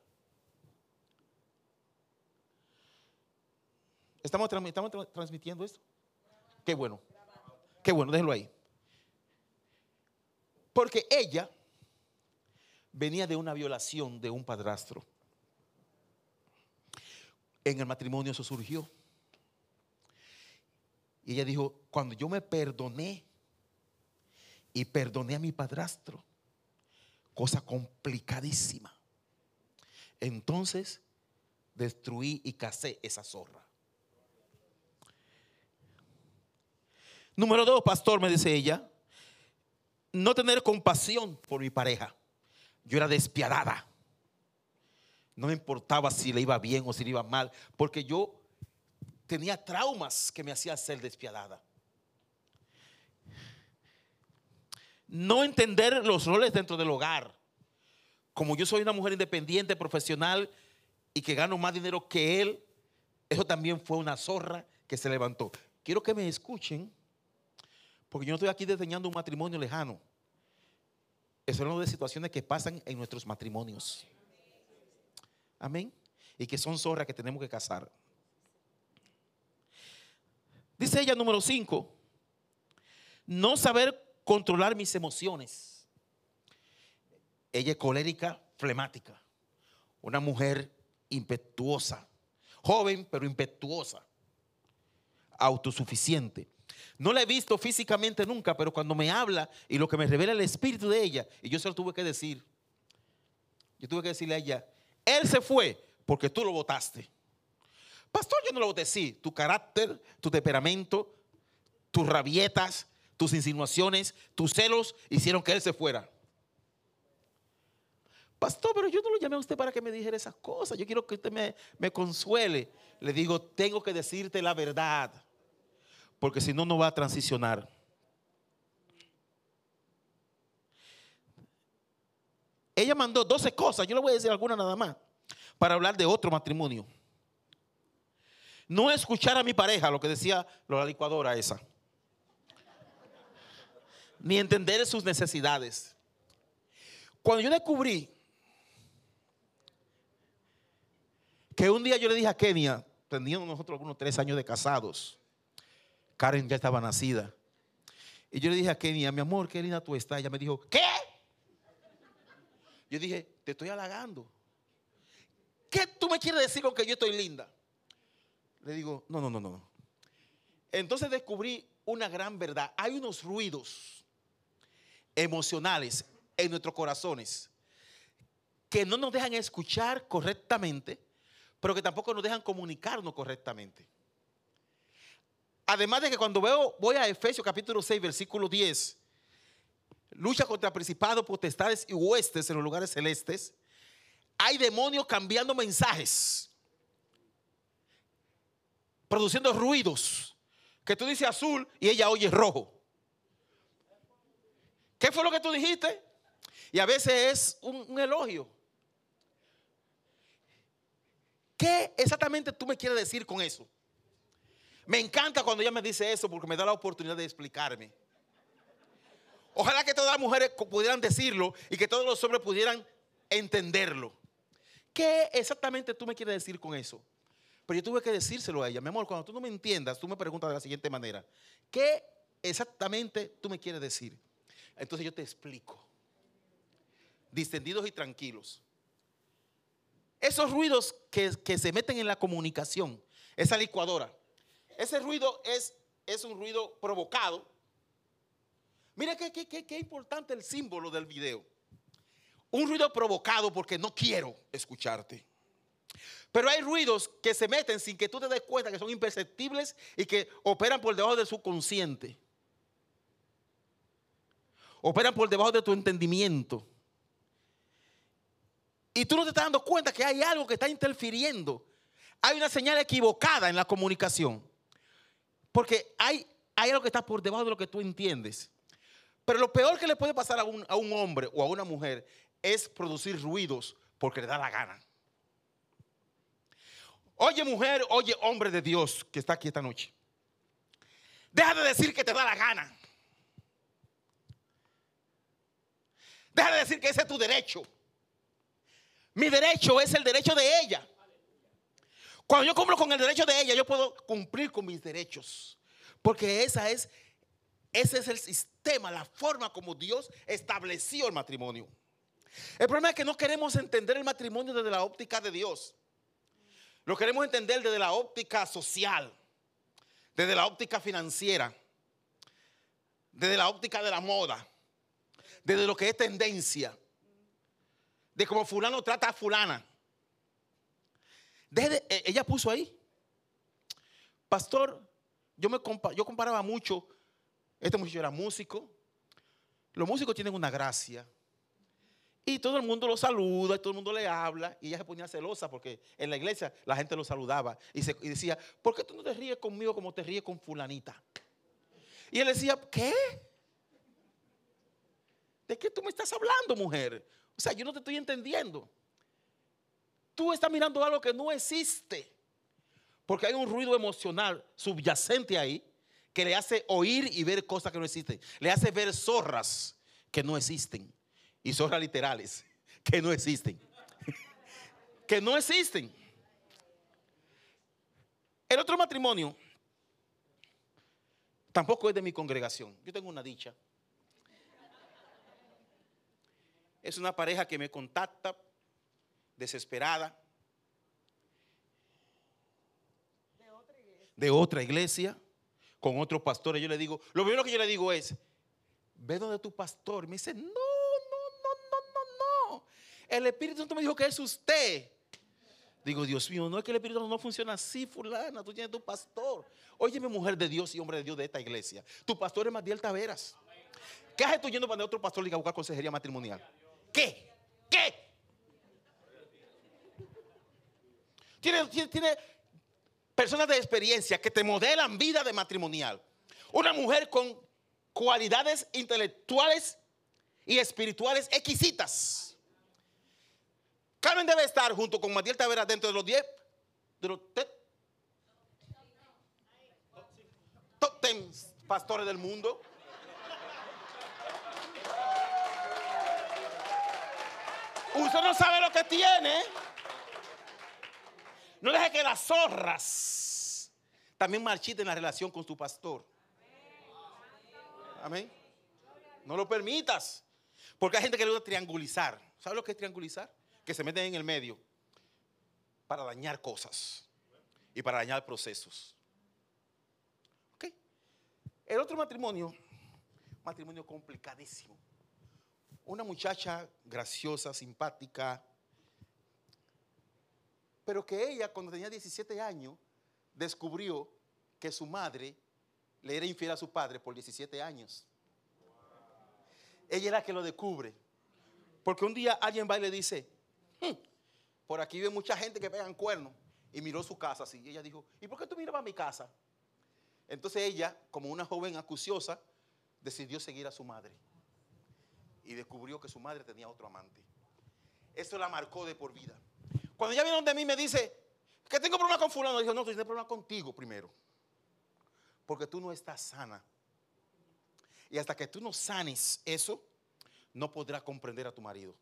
[SPEAKER 4] ¿Estamos, ¿Estamos transmitiendo esto? Qué bueno. Qué bueno, déjenlo ahí. Porque ella venía de una violación de un padrastro. En el matrimonio eso surgió. Y ella dijo, cuando yo me perdoné y perdoné a mi padrastro, cosa complicadísima. Entonces destruí y casé esa zorra. Número dos, pastor, me dice ella, no tener compasión por mi pareja. Yo era despiadada. No me importaba si le iba bien o si le iba mal, porque yo tenía traumas que me hacían ser despiadada. No entender los roles dentro del hogar. Como yo soy una mujer independiente, profesional y que gano más dinero que él, eso también fue una zorra que se levantó. Quiero que me escuchen, porque yo no estoy aquí diseñando un matrimonio lejano. Es una de situaciones que pasan en nuestros matrimonios. Amén. Y que son zorras que tenemos que casar. Dice ella número 5, no saber controlar mis emociones. Ella es colérica, flemática, una mujer impetuosa, joven pero impetuosa, autosuficiente. No la he visto físicamente nunca, pero cuando me habla y lo que me revela el espíritu de ella, y yo se lo tuve que decir, yo tuve que decirle a ella, él se fue porque tú lo votaste. Pastor, yo no lo voté, sí, tu carácter, tu temperamento, tus rabietas, tus insinuaciones, tus celos hicieron que él se fuera. Pastor, pero yo no lo llamé a usted para que me dijera esas cosas. Yo quiero que usted me, consuele. Le digo, tengo que decirte la verdad porque si no, no va a transicionar. Ella mandó 12 cosas, yo le voy a decir alguna nada más, para hablar de otro matrimonio. No escuchar a mi pareja, lo que decía la licuadora esa. Ni entender sus necesidades. Cuando yo descubrí que un día yo le dije a Kenia, teníamos nosotros algunos tres años de casados, Karen ya estaba nacida. Y yo le dije a Kenia, mi amor, qué linda tú estás. Ella me dijo, ¿qué? Yo dije, te estoy halagando. ¿Qué tú me quieres decir con que yo estoy linda? Le digo, no, no, no, no. Entonces descubrí una gran verdad. Hay unos ruidos emocionales en nuestros corazones que no nos dejan escuchar correctamente, pero que tampoco nos dejan comunicarnos correctamente. Además de que cuando veo, voy a Efesios capítulo 6, versículo 10, lucha contra principados, potestades y huestes en los lugares celestes, hay demonios cambiando mensajes, produciendo ruidos, que tú dices azul y ella oye rojo. ¿Qué fue lo que tú dijiste? Y a veces es un, elogio. ¿Qué exactamente tú me quieres decir con eso? Me encanta cuando ella me dice eso porque me da la oportunidad de explicarme. Ojalá que todas las mujeres pudieran decirlo y que todos los hombres pudieran entenderlo. ¿Qué exactamente tú me quieres decir con eso? Pero yo tuve que decírselo a ella. Mi amor, cuando tú no me entiendas, tú me preguntas de la siguiente manera. ¿Qué exactamente tú me quieres decir? Entonces yo te explico. Distendidos y tranquilos. Esos ruidos que, que se meten en la comunicación, esa licuadora, ese ruido es, es un ruido provocado. Mira qué, qué, importante el símbolo del video. Un ruido provocado porque no quiero escucharte. Pero hay ruidos que se meten sin que tú te des cuenta que son imperceptibles y que operan por debajo del subconsciente. Operan por debajo de tu entendimiento. Y tú no te estás dando cuenta que hay algo que está interfiriendo. Hay una señal equivocada en la comunicación. Porque hay, hay algo que está por debajo de lo que tú entiendes. Pero lo peor que le puede pasar a un, a un hombre o a una mujer es producir ruidos porque le da la gana. Oye mujer, oye hombre de Dios que está aquí esta noche. Deja de decir que te da la gana. Deja de decir que ese es tu derecho. Mi derecho es el derecho de ella. Cuando yo cumplo con el derecho de ella, yo puedo cumplir con mis derechos. Porque esa es, ese es el sistema, la forma como Dios estableció el matrimonio. El problema es que no queremos entender el matrimonio desde la óptica de Dios. Lo queremos entender desde la óptica social, desde la óptica financiera, desde la óptica de la moda, desde lo que es tendencia de cómo fulano trata a fulana. Eh, ella puso ahí, pastor, yo, me yo comparaba mucho, este muchacho era músico, los músicos tienen una gracia. Y todo el mundo lo saluda, y todo el mundo le habla, y ella se ponía celosa porque en la iglesia la gente lo saludaba y, y decía, ¿por qué tú no te ríes conmigo como te ríes con fulanita? Y él decía, ¿qué? ¿De qué tú me estás hablando, mujer? O sea, yo no te estoy entendiendo. Tú estás mirando algo que no existe. Porque hay un ruido emocional subyacente ahí que le hace oír y ver cosas que no existen. Le hace ver zorras que no existen. Y zorras literales *laughs* que no existen. *laughs* que no existen. El otro matrimonio tampoco es de mi congregación. Yo tengo una dicha. Es una pareja que me contacta desesperada. De otra iglesia. con otro pastor. Y yo le digo, lo primero que yo le digo es, ve donde tu pastor. Me dice, no, no, no, no, no, no. El Espíritu Santo me dijo que es usted. Digo, Dios mío, no es que el Espíritu Santo no funciona así, fulana. Tú tienes tu pastor. Óyeme, mujer de Dios y hombre de Dios de esta iglesia. Tu pastor es Matiel Taveras. ¿Qué haces tú yendo para otro pastor y a buscar consejería matrimonial? ¿Qué? ¿Qué? Tiene, personas de experiencia que te modelan vida de matrimonial. Una mujer con cualidades intelectuales y espirituales exquisitas. Carmen debe estar junto con Matiel Tavera dentro de los 10 de los top 10 pastores del mundo. Usted no sabe lo que tiene. No deje que las zorras también marchiten la relación con tu pastor. Amén. No lo permitas. Porque hay gente que le gusta triangulizar. ¿Sabe lo que es triangulizar? Que se meten en el medio para dañar cosas y para dañar procesos. ¿Ok? El otro matrimonio, matrimonio complicadísimo una muchacha graciosa, simpática, pero que ella cuando tenía 17 años descubrió que su madre le era infiel a su padre por 17 años. Ella era la que lo descubre. Porque un día alguien va y le dice, hmm, por aquí vive mucha gente que pegan cuernos. Y miró su casa así. Y ella dijo, ¿y por qué tú mirabas mi casa? Entonces ella, como una joven acuciosa, decidió seguir a su madre y descubrió que su madre tenía otro amante. Eso la marcó de por vida. Cuando ella viene donde mí me dice que tengo problemas con fulano, dijo, no, tú tienes problemas contigo primero. Porque tú no estás sana. Y hasta que tú no sanes eso, no podrás comprender a tu marido.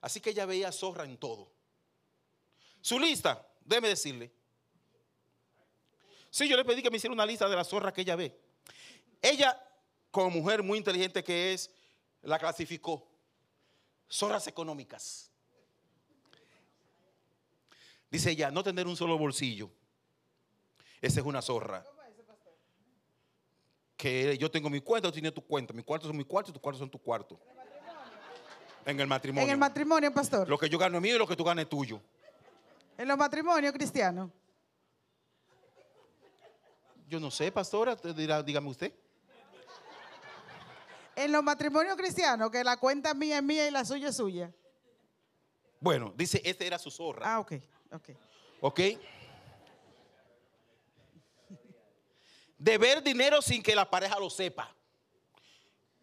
[SPEAKER 4] Así que ella veía zorra en todo. Su lista, déjeme decirle. Sí, yo le pedí que me hiciera una lista de las zorras que ella ve. Ella como mujer muy inteligente que es, la clasificó. Zorras económicas. Dice ella, no tener un solo bolsillo. Esa es una zorra. Que yo tengo mi cuenta, tú tienes tu cuenta. Mi cuarto son mi cuarto y tus cuartos son tu cuarto. En el matrimonio.
[SPEAKER 5] En el matrimonio, pastor.
[SPEAKER 4] Lo que yo gano es mío y lo que tú ganes es tuyo.
[SPEAKER 5] En los matrimonios cristianos.
[SPEAKER 4] Yo no sé, pastora, dirá- dígame usted.
[SPEAKER 5] En los matrimonios cristianos, que la cuenta mía es mía y la suya es suya.
[SPEAKER 4] Bueno, dice, esta era su zorra.
[SPEAKER 5] Ah, ok, ok.
[SPEAKER 4] ¿Ok? Deber dinero sin que la pareja lo sepa.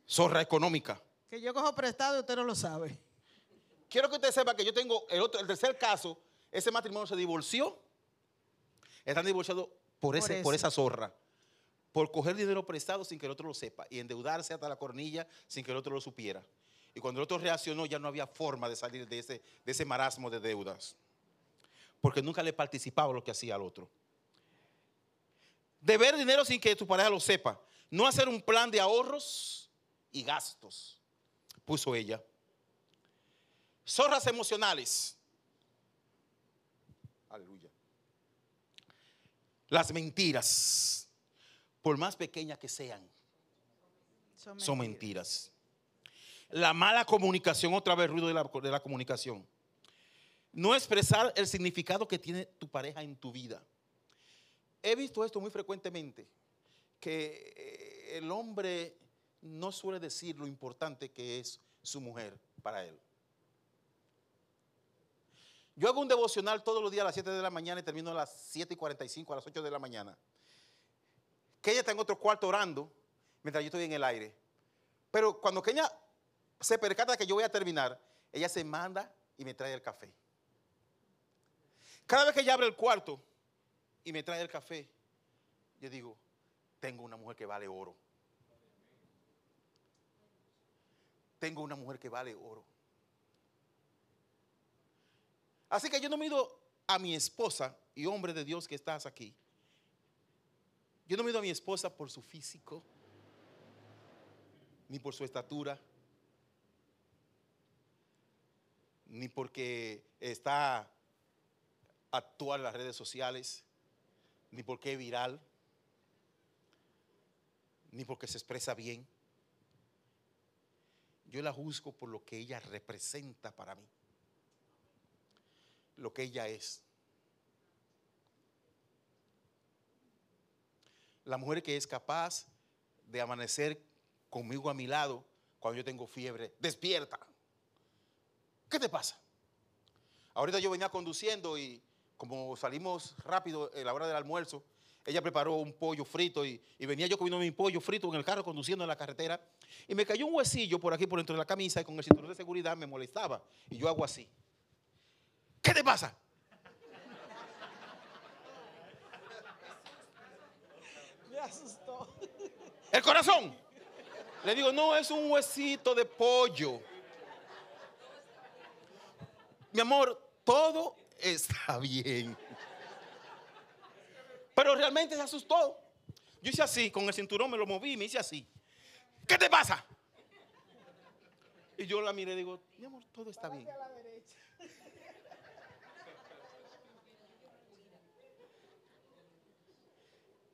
[SPEAKER 4] Zorra económica.
[SPEAKER 5] Que yo cojo prestado y usted no lo sabe.
[SPEAKER 4] Quiero que usted sepa que yo tengo el, otro, el tercer caso. Ese matrimonio se divorció. Están divorciados por, ese, por esa zorra. Por coger dinero prestado sin que el otro lo sepa. Y endeudarse hasta la cornilla sin que el otro lo supiera. Y cuando el otro reaccionó ya no había forma de salir de ese, de ese marasmo de deudas. Porque nunca le participaba lo que hacía al otro. Deber dinero sin que tu pareja lo sepa. No hacer un plan de ahorros y gastos. Puso ella. Zorras emocionales. Aleluya. Las mentiras, por más pequeñas que sean, son mentiras. La mala comunicación, otra vez ruido de la, de la comunicación. No expresar el significado que tiene tu pareja en tu vida. He visto esto muy frecuentemente, que eh, el hombre no suele decir lo importante que es su mujer para él. Yo hago un devocional todos los días a las 7 de la mañana y termino a las 7 y 45, a las 8 de la mañana. Que ella está en otro cuarto orando mientras yo estoy en el aire. Pero cuando Kenia se percata que yo voy a terminar, ella se manda y me trae el café. Cada vez que ella abre el cuarto y me trae el café, yo digo, tengo una mujer que vale oro. Tengo una mujer que vale oro. Así que yo no mido a mi esposa y hombre de Dios que estás aquí. Yo no mido a mi esposa por su físico, ni por su estatura, ni porque está actual en las redes sociales, ni porque es viral, ni porque se expresa bien. Yo la juzgo por lo que ella representa para mí, lo que ella es. La mujer que es capaz de amanecer conmigo a mi lado cuando yo tengo fiebre, despierta. ¿Qué te pasa? Ahorita yo venía conduciendo y como salimos rápido en la hora del almuerzo, ella preparó un pollo frito y, y venía yo comiendo mi pollo frito en el carro conduciendo en la carretera y me cayó un huesillo por aquí por dentro de la camisa y con el cinturón de seguridad me molestaba y yo hago así. ¿Qué te pasa?
[SPEAKER 5] Asustó. *laughs*
[SPEAKER 4] El corazón. Le digo, no, es un huesito de pollo. Mi amor, todo está *laughs* bien. Pero realmente se asustó. Yo hice así, con el cinturón me lo moví y me hice así. ¿Qué te pasa? Y yo la miré y digo, mi amor, todo está bien.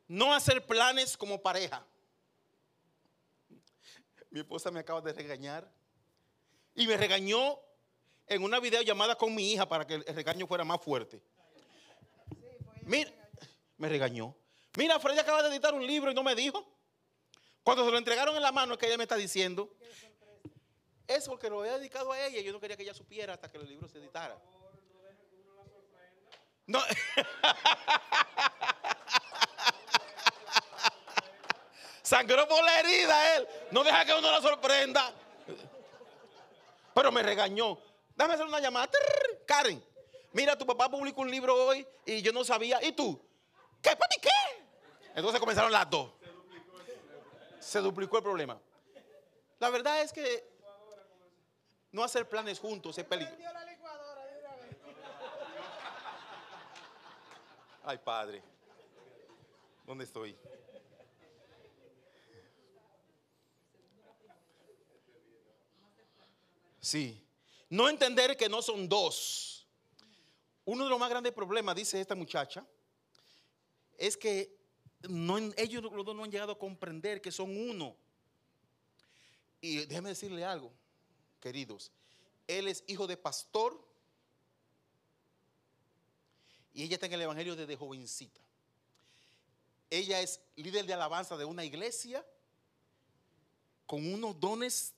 [SPEAKER 4] No hacer planes como pareja. Mi esposa me acaba de regañar. Y me regañó en una videollamada con mi hija para que el regaño fuera más fuerte. Mira, me regañó. Mira, Freddy acaba de editar un libro y no me dijo. Cuando se lo entregaron en la mano que ella me está diciendo. Es porque lo había dedicado a ella y yo no quería que ella supiera hasta que el libro se editara. No. *laughs* *laughs* Sangró por la herida él. No deja que uno la sorprenda. Pero me regañó. Déjame hacer una llamada. Karen, mira, tu papá publicó un libro hoy y yo no sabía. ¿Y tú? ¿Qué, papi, qué? Entonces comenzaron las dos. Se duplicó el problema. La verdad es que no hacer planes juntos es
[SPEAKER 5] vez.
[SPEAKER 4] Ay, padre. ¿Dónde estoy? Sí. No entender que no son dos. Uno de los más grandes problemas, dice esta muchacha, es que ellos los dos no han llegado a comprender que son uno. Y déjeme decirle algo, queridos. Él es hijo de pastor. Y ella está en el Evangelio desde jovencita. Ella es líder de alabanza de una iglesia con unos dones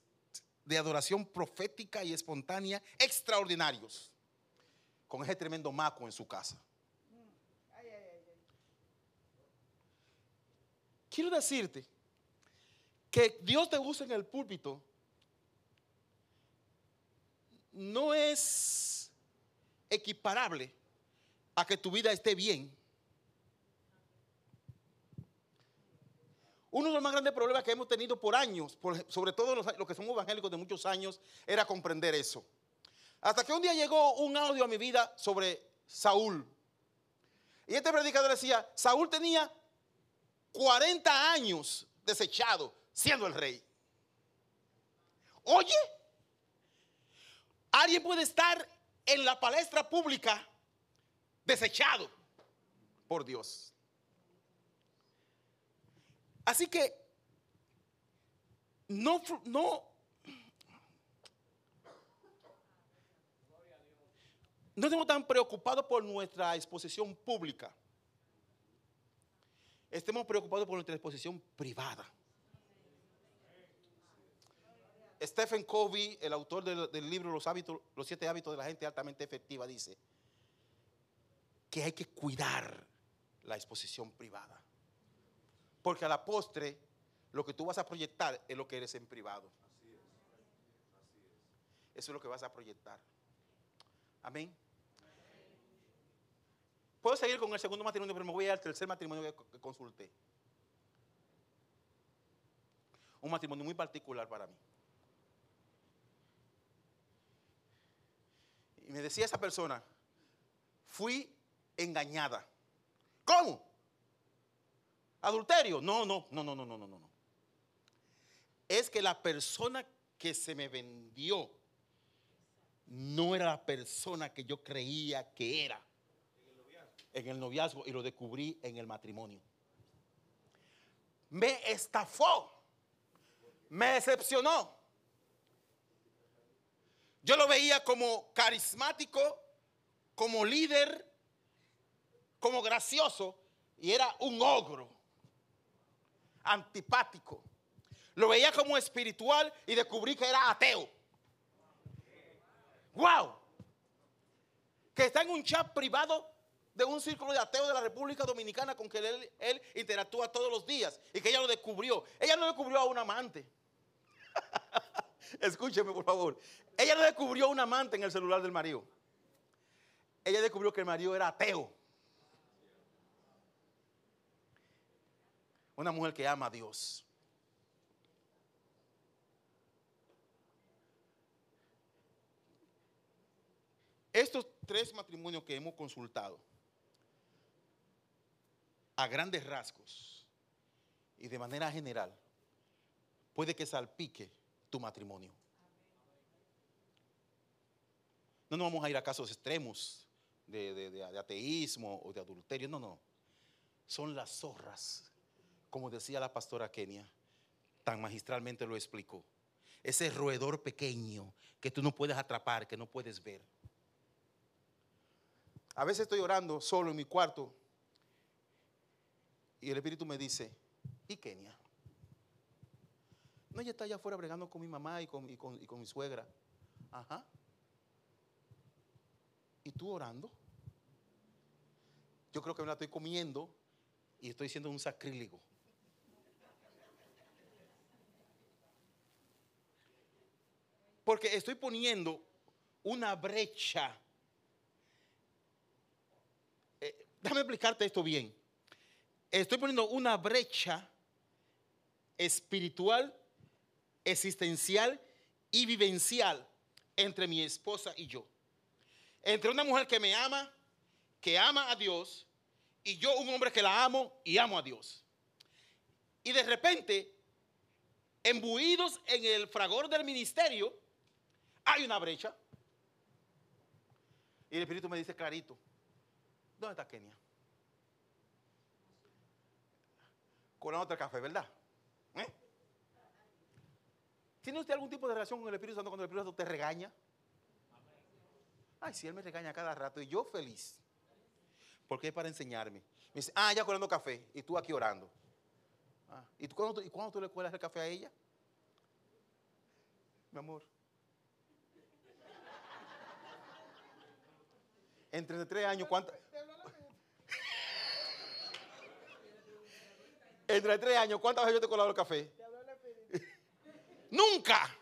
[SPEAKER 4] de adoración profética y espontánea extraordinarios. Con ese tremendo maco en su casa. Quiero decirte que Dios te usa en el púlpito no es equiparable a que tu vida esté bien. Uno de los más grandes problemas que hemos tenido por años, sobre todo los, los, que somos evangélicos de muchos años, era comprender eso. Hasta que un día llegó un audio a mi vida sobre Saúl. Y este predicador decía, Saúl tenía 40 años desechado siendo el rey. Oye, alguien puede estar en la palestra pública desechado por Dios. Así que no, no, no estemos tan preocupados por nuestra exposición pública. Estemos preocupados por nuestra exposición privada. Stephen Covey, el autor del, libro Los, hábitos, Los siete hábitos de la gente altamente efectiva, dice que hay que cuidar la exposición privada. Porque a la postre, lo que tú vas a proyectar es lo que eres en privado. Eso es lo que vas a proyectar. Amén. Puedo seguir con el segundo matrimonio, pero me voy al tercer matrimonio que consulté. Un matrimonio muy particular para mí. Y me decía esa persona, fui engañada. ¿Cómo? ¿Adulterio? No, no, no, no, no, no, no, no. Es que la persona que se me vendió no era la persona que yo creía que era en el noviazgo y lo descubrí en el matrimonio. Me estafó, me decepcionó. Yo lo veía como carismático, como líder, como gracioso y era un ogro, antipático. Lo veía como espiritual y descubrí que era ateo. ¡Wow! Que está en un chat privado de un círculo de ateos de la República Dominicana con que él, él, interactúa todos los días y que ella lo descubrió. Ella no descubrió a un amante. *laughs* Escúcheme, por favor. Ella no descubrió a un amante en el celular del marido. Ella descubrió que el marido era ateo. Una mujer que ama a Dios. Estos tres matrimonios que hemos consultado, a grandes rasgos y de manera general, puede que salpique tu matrimonio. No nos vamos a ir a casos extremos de, de ateísmo o de adulterio, no, no. Son las zorras como decía la pastora Kenia, tan magistralmente lo explicó. Ese roedor pequeño que tú no puedes atrapar, que no puedes ver. A veces estoy orando solo en mi cuarto y el Espíritu me dice, ¿y Kenia? No, ella está allá afuera bregando con mi mamá y con, con mi suegra. Ajá. ¿Y tú orando? Yo creo que me la estoy comiendo y estoy siendo un sacrílego. Porque estoy poniendo una brecha. Eh, déjame explicarte esto bien. Estoy poniendo una brecha espiritual, existencial y vivencial entre mi esposa y yo. Entre una mujer que me ama, que ama a Dios, y yo un hombre que la amo y amo a Dios. Y de repente, embuidos en el fragor del ministerio, hay una brecha. Y el Espíritu me dice clarito, ¿dónde está Kenia? Con la otra café, ¿verdad? ¿Eh? ¿Tiene usted algún tipo de relación con el Espíritu Santo cuando el Espíritu Santo te regaña? Ay, si él me regaña cada rato y yo feliz. Porque es para enseñarme. Me dice, ah, ya colando café y tú aquí orando. Ah, ¿y, cuándo, ¿Y cuándo tú le cuelas el café a ella? Mi amor. En 33 años, ¿cuántas? En 33 años, ¿cuántas veces yo te he colado el café? Nunca.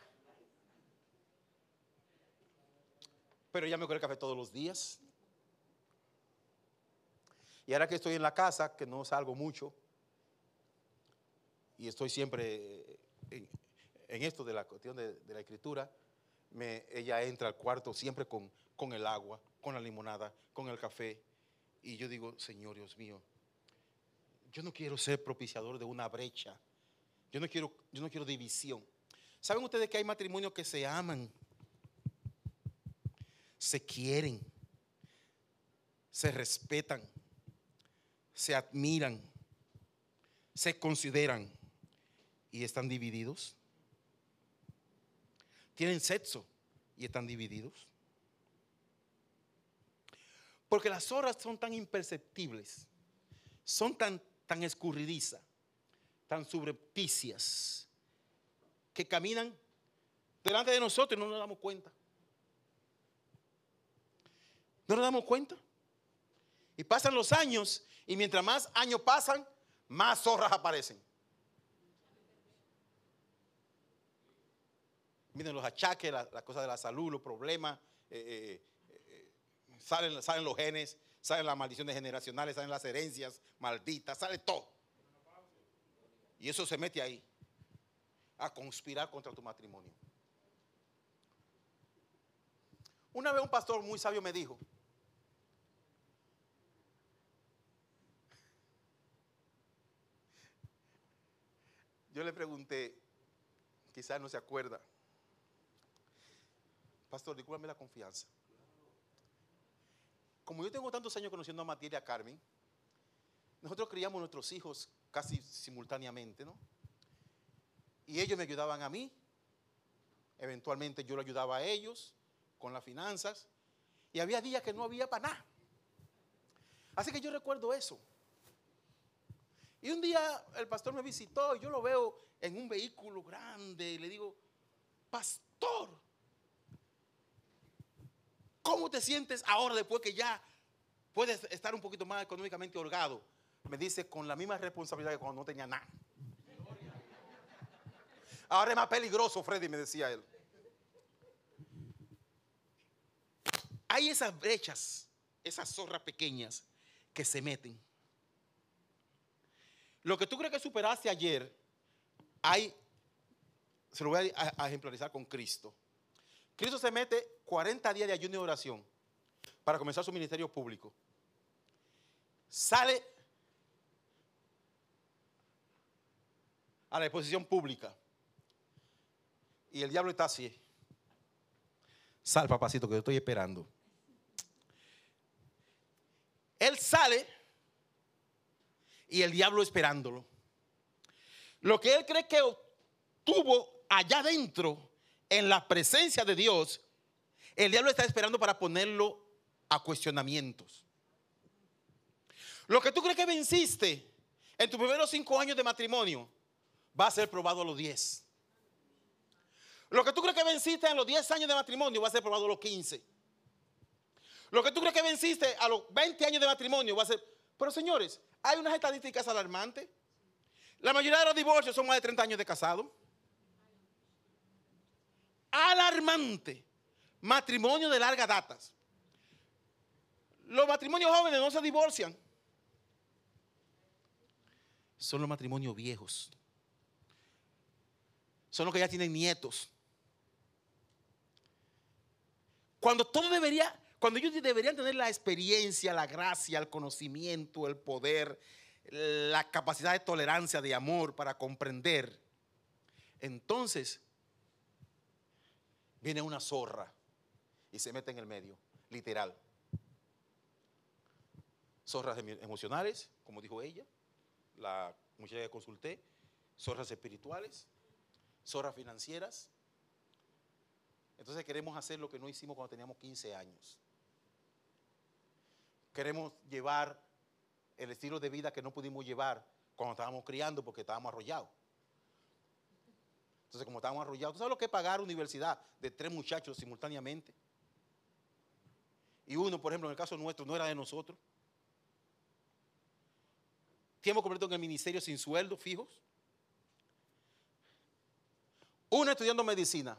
[SPEAKER 4] Pero ella me coge el café todos los días. Y ahora que estoy en la casa, que no salgo mucho, y estoy siempre en, esto de la cuestión de la escritura, me- ella entra al cuarto siempre con, con el agua, con la limonada, con el café. Y yo digo, Señor Dios mío, yo no quiero ser propiciador de una brecha. Yo no quiero, yo no quiero división. ¿Saben ustedes que hay matrimonios que se aman? Se quieren, se respetan, se admiran, se consideran y están divididos. Tienen sexo y están divididos. Porque las horas son tan imperceptibles, son tan, tan escurridizas, tan subrepticias, que caminan delante de nosotros y no nos damos cuenta. No nos damos cuenta. Y pasan los años y mientras más años pasan, más zorras aparecen. Miren los achaques, las la cosas de la salud, los problemas, eh, eh, eh, salen, salen los genes, salen las maldiciones generacionales, salen las herencias malditas, sale todo. Y eso se mete ahí a conspirar contra tu matrimonio. Una vez un pastor muy sabio me dijo, yo le pregunté, quizás no se acuerda, pastor, discúlpame la confianza. Como yo tengo tantos años conociendo a Matilde y a Carmen, nosotros criamos nuestros hijos casi simultáneamente, ¿no? Y ellos me ayudaban a mí, eventualmente yo lo ayudaba a ellos con las finanzas, y había días que no había para nada. Así que yo recuerdo eso. Y un día el pastor me visitó y yo lo veo en un vehículo grande y le digo, pastor, ¿cómo te sientes ahora después que ya puedes estar un poquito más económicamente holgado? Me dice, con la misma responsabilidad que cuando no tenía nada. Ahora es más peligroso, Freddy, me decía él. Hay esas brechas, esas zorras pequeñas que se meten. Lo que tú crees que superaste ayer, hay, se lo voy a, ejemplarizar con Cristo. Cristo se mete 40 días de ayuno y oración para comenzar su ministerio público. Sale a la exposición pública. Y el diablo está así. Sal, papacito, que yo estoy esperando. Él sale y el diablo esperándolo. Lo que él cree que obtuvo allá adentro, en la presencia de Dios, el diablo está esperando para ponerlo a cuestionamientos. Lo que tú crees que venciste en tus primeros cinco años de matrimonio va a ser probado a los diez. Lo que tú crees que venciste en los 10 años de matrimonio va a ser probado a los 15. Lo que tú crees que venciste a los 20 años de matrimonio va a ser... Pero señores, hay unas estadísticas alarmantes. La mayoría de los divorcios son más de 30 años de casado. Alarmante. Matrimonio de larga datas. Los matrimonios jóvenes no se divorcian. Son los matrimonios viejos. Son los que ya tienen nietos. Cuando todo debería, cuando ellos deberían tener la experiencia, la gracia, el conocimiento, el poder, la capacidad de tolerancia, de amor para comprender, entonces viene una zorra y se mete en el medio, literal. Zorras emo- emocionales, como dijo ella, la muchacha que consulté, zorras espirituales, zorras financieras. Entonces queremos hacer lo que no hicimos cuando teníamos 15 años. queremos llevar el estilo de vida que no pudimos llevar cuando estábamos criando porque estábamos arrollados. Entonces, como estábamos arrollados, ¿tú sabes lo que es pagar universidad de tres muchachos simultáneamente? Y uno, por ejemplo, en el caso nuestro, no era de nosotros. Tiempo completo en el ministerio sin sueldo fijos. Uno estudiando medicina,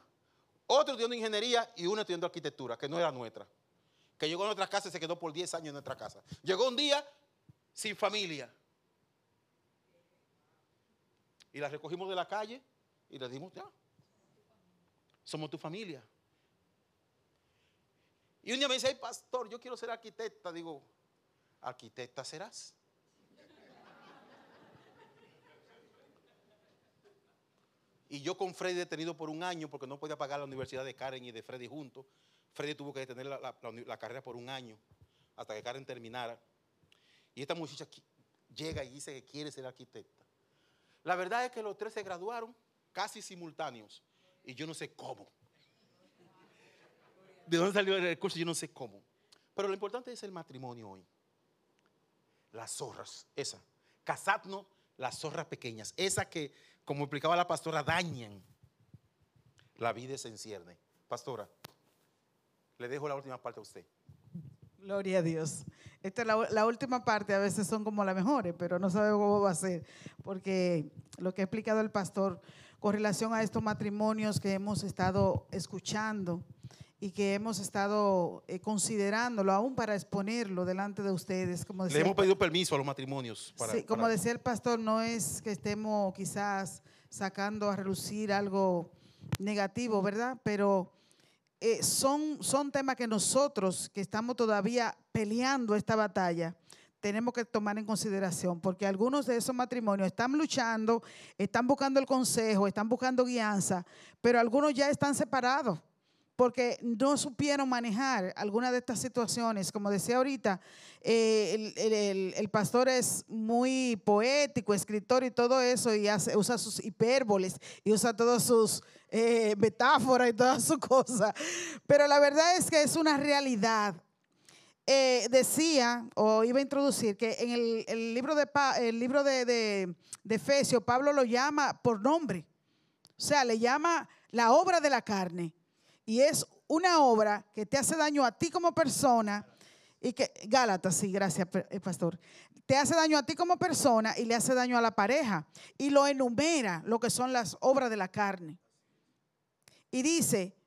[SPEAKER 4] otro estudiando ingeniería y uno estudiando arquitectura, que no era nuestra. Que llegó a nuestra casa y se quedó por 10 años en nuestra casa. Llegó un día sin familia. Y la recogimos de la calle y le dimos, ya, somos tu familia. Y un día me dice, ay pastor, yo quiero ser arquitecta. Digo, arquitecta serás. Y yo con Freddy detenido por un año porque no podía pagar la universidad de Karen y de Freddy juntos. Freddy tuvo que detener la, carrera por un año hasta que Karen terminara. Y esta muchacha llega y dice que quiere ser arquitecta. La verdad es que los tres se graduaron casi simultáneos. Y yo no sé cómo. ¿De dónde salió el recurso? Yo no sé cómo. Pero lo importante es el matrimonio hoy. Las zorras, esa. Casarnos, las zorras pequeñas. Esa que, como explicaba la pastora, dañan la vida se encierne. Pastora, le dejo la última parte a usted.
[SPEAKER 5] Gloria a Dios. Esta es la, la última parte, a veces son como las mejores, pero no sabemos cómo va a ser, porque lo que ha explicado el pastor con relación a estos matrimonios que hemos estado escuchando y que hemos estado eh, considerándolo aún para exponerlo delante de ustedes, como
[SPEAKER 4] Le
[SPEAKER 5] decía,
[SPEAKER 4] hemos pedido permiso a los matrimonios. Para,
[SPEAKER 5] sí, como
[SPEAKER 4] para-
[SPEAKER 5] decía el pastor, no es que estemos quizás sacando a relucir algo negativo, ¿verdad? Pero eh, son, son temas que nosotros, que estamos todavía peleando esta batalla, tenemos que tomar en consideración, porque algunos de esos matrimonios están luchando, están buscando el consejo, están buscando guianza, pero algunos ya están separados porque no supieron manejar alguna de estas situaciones. Como decía ahorita, eh, el, pastor es muy poético, escritor y todo eso, y hace- usa sus hipérboles y usa todas sus eh, metáforas y todas sus cosas. Pero la verdad es que es una realidad. Eh, decía, o iba a introducir, que en el, libro, de, el libro de, de, de Efesios, Pablo lo llama por nombre. O sea, le llama la obra de la carne. Y es una obra que te hace daño a ti como persona y que, Gálatas, sí, gracias, eh, pastor. Te hace daño a ti como persona y le hace daño a la pareja. Y lo enumera lo que son las obras de la carne. Y dice,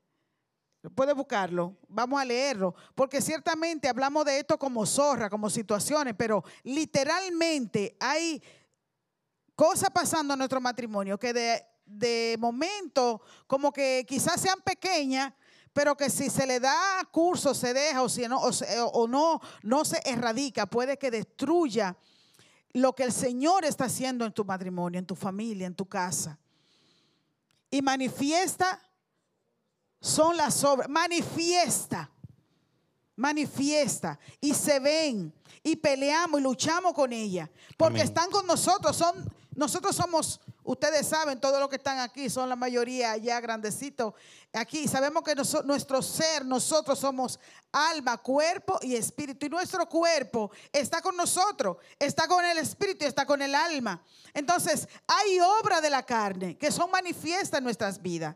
[SPEAKER 5] puede buscarlo, vamos a leerlo, porque ciertamente hablamos de esto como zorra, como situaciones, pero literalmente hay cosas pasando en nuestro matrimonio que de, de momento como que quizás sean pequeñas, pero que si se le da curso, se deja o, si no, o, no, no se erradica, puede que destruya lo que el Señor está haciendo en tu matrimonio, en tu familia, en tu casa. Y manifiesta, son las obras, manifiesta manifiesta. Y se ven y peleamos y luchamos con ella. Porque
[SPEAKER 4] Amén.
[SPEAKER 5] están con nosotros son nosotros somos ustedes saben todos los que están aquí son la mayoría ya grandecitos. Aquí sabemos que nuestro ser nosotros somos alma cuerpo y espíritu. Y nuestro cuerpo está con nosotros está con el espíritu y está con el alma. Entonces hay obra de la carne que son manifiestas en nuestras vidas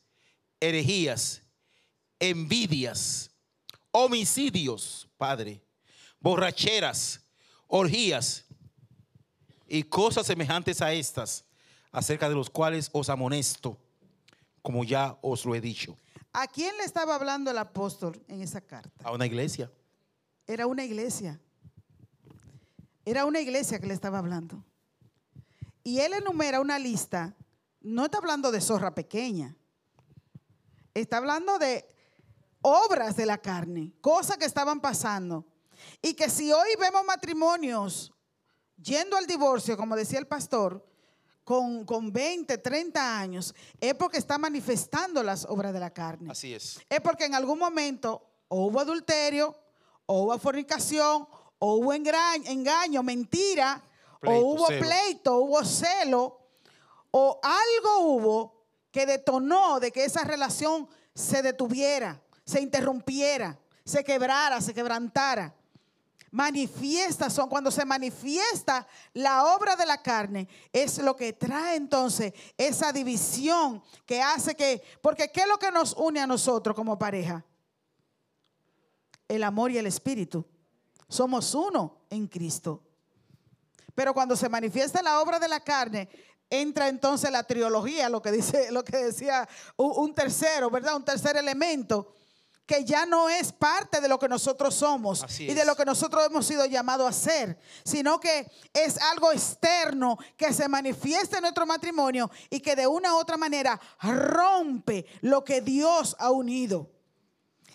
[SPEAKER 4] herejías, envidias, homicidios, Padre, borracheras, orgías y cosas semejantes a estas, acerca de los cuales os amonesto, como ya os lo he dicho,
[SPEAKER 5] ¿a quién le estaba hablando el apóstol en esa carta?
[SPEAKER 4] a una iglesia.
[SPEAKER 5] Era una iglesia. Era una iglesia que le estaba hablando. Y él enumera una lista. No está hablando de zorra pequeña. Está hablando de obras de la carne, cosas que estaban pasando. Y que si hoy vemos matrimonios yendo al divorcio, como decía el pastor, con, con 20, 30 años, es porque está manifestando las obras de la carne.
[SPEAKER 4] Así es.
[SPEAKER 5] Es porque en algún momento o hubo adulterio, o hubo fornicación, o hubo engaño, engaño mentira,
[SPEAKER 4] Pleito,
[SPEAKER 5] o hubo
[SPEAKER 4] celo.
[SPEAKER 5] pleito, hubo celo, o algo hubo que detonó de que esa relación se detuviera, se interrumpiera, se quebrara, se quebrantara. Manifiesta son cuando se manifiesta la obra de la carne, es lo que trae entonces esa división que hace que, porque ¿qué es lo que nos une a nosotros como pareja? El amor y el espíritu. Somos uno en Cristo. Pero cuando se manifiesta la obra de la carne, entra entonces la trilogía, lo que dice, *laughs* lo que decía un, tercero, ¿verdad? Un tercer elemento que ya no es parte de lo que nosotros somos
[SPEAKER 4] Así
[SPEAKER 5] y de lo que nosotros hemos sido llamados a ser, sino que es algo externo que se manifiesta en nuestro matrimonio y que de una u otra manera rompe lo que Dios ha unido.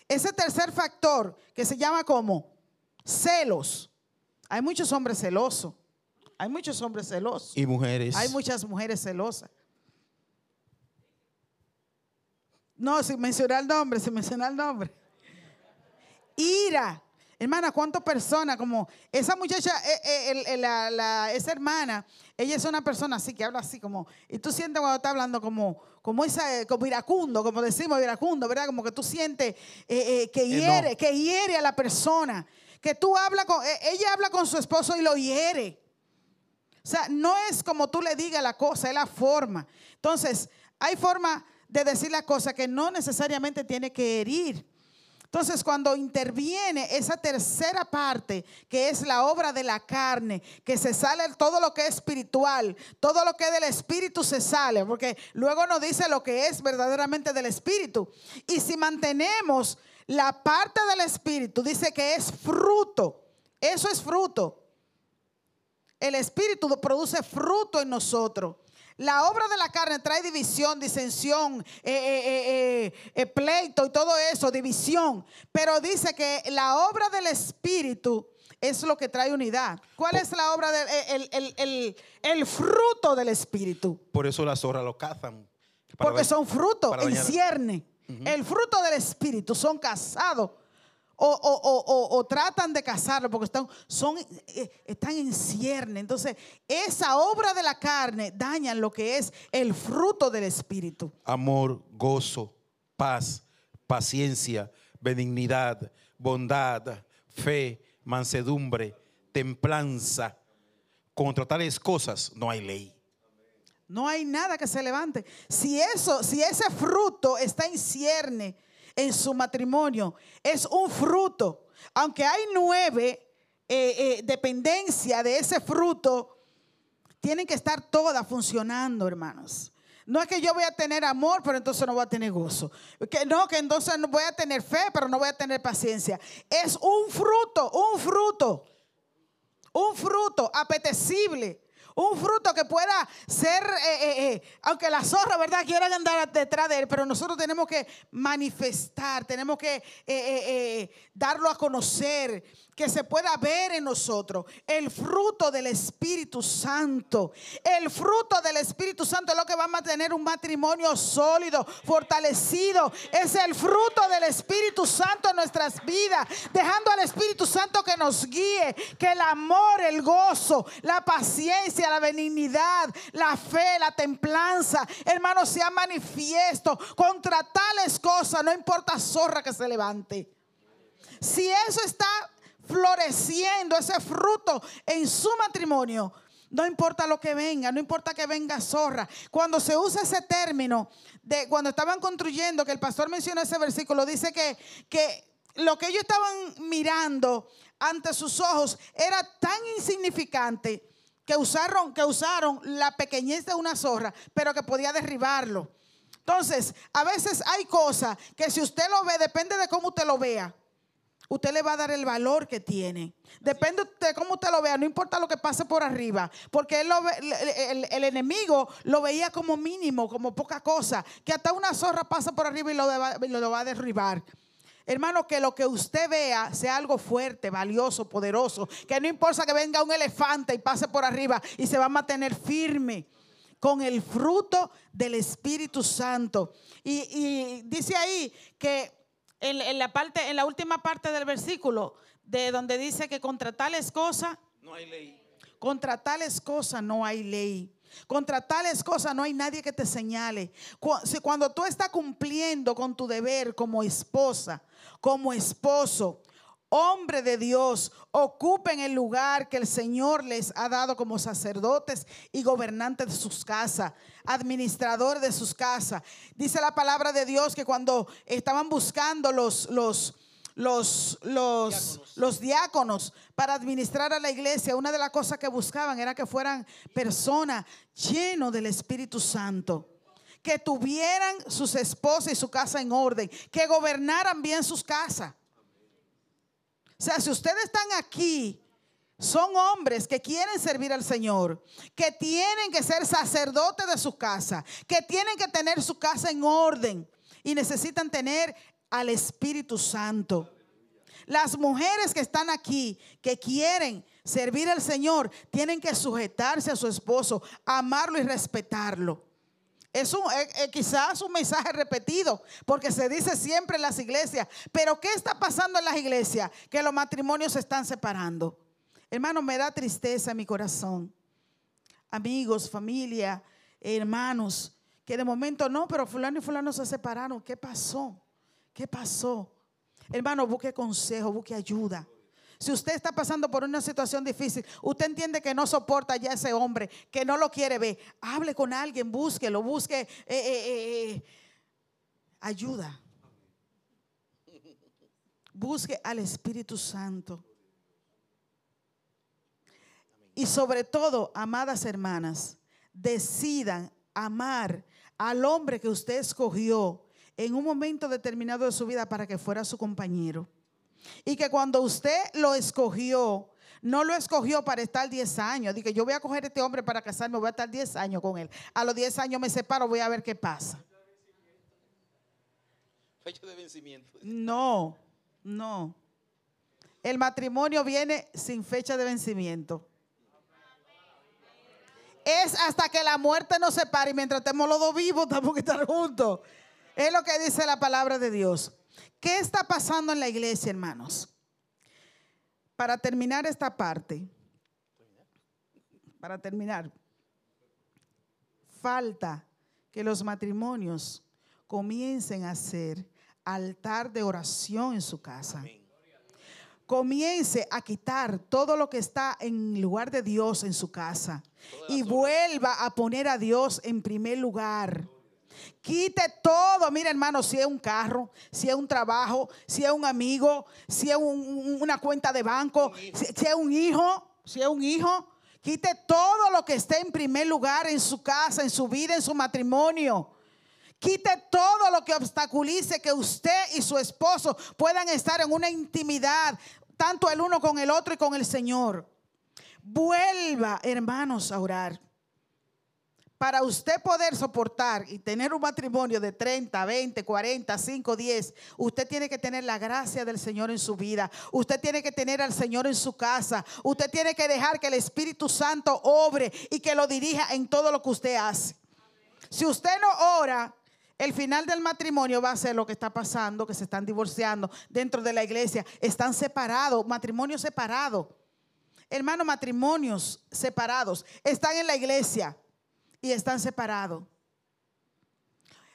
[SPEAKER 5] Ese tercer factor que se llama como celos. Hay muchos hombres celosos. Hay muchos hombres celosos.
[SPEAKER 4] Y mujeres.
[SPEAKER 5] Hay muchas mujeres celosas. No, sin mencionar el nombre, sin mencionar el nombre. Ira. Hermana, ¿cuántas personas como esa muchacha, eh, eh, el- el- la- la- esa hermana, ella es una persona así que habla así como, y tú sientes cuando está hablando como, como esa, eh, como iracundo, como decimos iracundo, ¿verdad? Como que tú sientes eh, eh, que
[SPEAKER 4] Eh, no.
[SPEAKER 5] hiere, que hiere a la persona, que tú hablas con, ella habla con su esposo y lo hiere. O sea, no es como tú le digas la cosa, es la forma. Entonces, hay forma de decir la cosa que no necesariamente tiene que herir. Entonces, cuando interviene esa tercera parte, que es la obra de la carne, que se sale todo lo que es espiritual, todo lo que es del espíritu se sale, porque luego nos dice lo que es verdaderamente del espíritu. Y si mantenemos la parte del espíritu, dice que es fruto, eso es fruto. El Espíritu produce fruto en nosotros. La obra de la carne trae división, disensión, eh, eh, eh, eh, eh, pleito y todo eso, división. Pero dice que la obra del Espíritu es lo que trae unidad. ¿Cuál es la obra del el, el- el- el fruto del Espíritu?
[SPEAKER 4] Por eso las zorras lo cazan.
[SPEAKER 5] Porque
[SPEAKER 4] ver-
[SPEAKER 5] son frutos
[SPEAKER 4] para
[SPEAKER 5] en cierne. El fruto del Espíritu son casados. O, o- o- o- tratan de casarlo porque están, son, eh, están en cierne. Entonces, esa obra de la carne daña lo que es el fruto del Espíritu.
[SPEAKER 4] Amor, gozo, paz, paciencia, benignidad, bondad, fe, mansedumbre, templanza. Contra tales cosas no hay ley.
[SPEAKER 5] No hay nada que se levante. Si eso, si ese fruto está en cierne en su matrimonio, es un fruto. Aunque hay nueve eh, eh, dependencia de ese fruto, tienen que estar todas funcionando, hermanos. No es que yo voy a tener amor, pero entonces no voy a tener gozo. Que no, que entonces no voy a tener fe, pero no voy a tener paciencia. Es un fruto, un fruto. Un fruto apetecible. Un fruto que pueda ser, eh, eh, eh, aunque la zorra, ¿verdad? Quieran andar detrás de él, pero nosotros tenemos que manifestar, tenemos que darlo a conocer, que se pueda ver en nosotros el fruto del Espíritu Santo. El fruto del Espíritu Santo es lo que va a mantener un matrimonio sólido, fortalecido. Es el fruto del Espíritu Santo en nuestras vidas, dejando al Espíritu Santo que nos guíe, que el amor, el gozo, la paciencia, la benignidad, la fe, la templanza, hermanos, sea manifiesto contra tales cosas, no importa zorra que se levante. Si eso está floreciendo, ese fruto en su matrimonio, no importa lo que venga, no importa que venga zorra. Cuando se usa ese término, de cuando estaban construyendo, que el pastor mencionó ese versículo, dice que, que lo que ellos estaban mirando ante sus ojos era tan insignificante que usaron, que usaron la pequeñez de una zorra, pero que podía derribarlo. Entonces, a veces hay cosas que si usted lo ve, depende de cómo usted lo vea. Usted le va a dar el valor que tiene. Depende de cómo usted lo vea, no importa lo que pase por arriba, porque el, enemigo lo veía como mínimo, como poca cosa, que hasta una zorra pasa por arriba y lo, va a derribar. Hermano, que lo que usted vea sea algo fuerte, valioso, poderoso. Que no importa que venga un elefante y pase por arriba y se va a mantener firme con el fruto del Espíritu Santo. Y dice ahí que en, en la parte, en la última parte del versículo, de donde dice que contra tales cosas
[SPEAKER 4] No hay ley.
[SPEAKER 5] contra tales cosas no hay ley. Contra tales cosas no hay nadie que te señale. Cuando tú estás cumpliendo con tu deber como esposa, como esposo, hombre de Dios, ocupen el lugar que el Señor les ha dado como sacerdotes y gobernantes de sus casas, administradores de sus casas. Dice la palabra de Dios que cuando estaban buscando los, los, los, los, los diáconos para administrar a la iglesia, una de las cosas que buscaban era que fueran personas llenos del Espíritu Santo. Que tuvieran sus esposas y su casa en orden, que gobernaran bien sus casas. O sea, si ustedes están aquí, son hombres que quieren servir al Señor, que tienen que ser sacerdotes de su casa, que tienen que tener su casa en orden y necesitan tener al Espíritu Santo. Las mujeres que están aquí, que quieren servir al Señor, tienen que sujetarse a su esposo, amarlo y respetarlo. Es un, eh, eh, quizás un mensaje repetido, porque se dice siempre en las iglesias. Pero ¿qué está pasando en las iglesias? Que los matrimonios se están separando. Hermano, me da tristeza en mi corazón. Amigos, familia, hermanos, que de momento no, pero fulano y fulano se separaron. ¿Qué pasó? ¿Qué pasó? Hermano, busque consejo, busque ayuda. Si usted está pasando por una situación difícil, usted entiende que no soporta ya ese hombre, que no lo quiere ver, hable con alguien, búsquelo, busque eh, eh, eh, eh, ayuda. Busque al Espíritu Santo. Y sobre todo, amadas hermanas, decidan amar al hombre que usted escogió en un momento determinado de su vida para que fuera su compañero. Y que cuando usted lo escogió, no lo escogió para estar 10 años. Dije, yo voy a coger a este hombre para casarme, voy a estar 10 años con él. A los 10 años me separo, voy a ver qué pasa.
[SPEAKER 4] Fecha de vencimiento.
[SPEAKER 5] No, no. El matrimonio viene sin fecha de vencimiento. Es hasta que la muerte nos separe y mientras estemos los dos vivos, tenemos que estar juntos. Es lo que dice la palabra de Dios. ¿Qué está pasando en la iglesia, hermanos? Para terminar esta parte, para terminar, falta que los matrimonios comiencen a hacer altar de oración en su casa. Comience a quitar todo lo que está en lugar de Dios en su casa y vuelva a poner a Dios en primer lugar. Quite todo, mira hermano, si es un carro, si es un trabajo, si es un amigo, si es un- un- una cuenta de banco, si, si es un hijo, si es un hijo, quite todo lo que esté en primer lugar en su casa, en su vida, en su matrimonio. Quite todo lo que obstaculice que usted y su esposo puedan estar en una intimidad, tanto el uno con el otro y con el Señor. Vuelva, hermanos, a orar. Para usted poder soportar y tener un matrimonio de 30, 20, 40, 5, 10, usted tiene que tener la gracia del Señor en su vida. Usted tiene que tener al Señor en su casa. Usted tiene que dejar que el Espíritu Santo obre y que lo dirija en todo lo que usted hace. Si usted no ora, el final del matrimonio va a ser lo que está pasando, que se están divorciando dentro de la iglesia. Están separados, matrimonios separados. Hermanos, matrimonios separados. Están en la iglesia y están separados.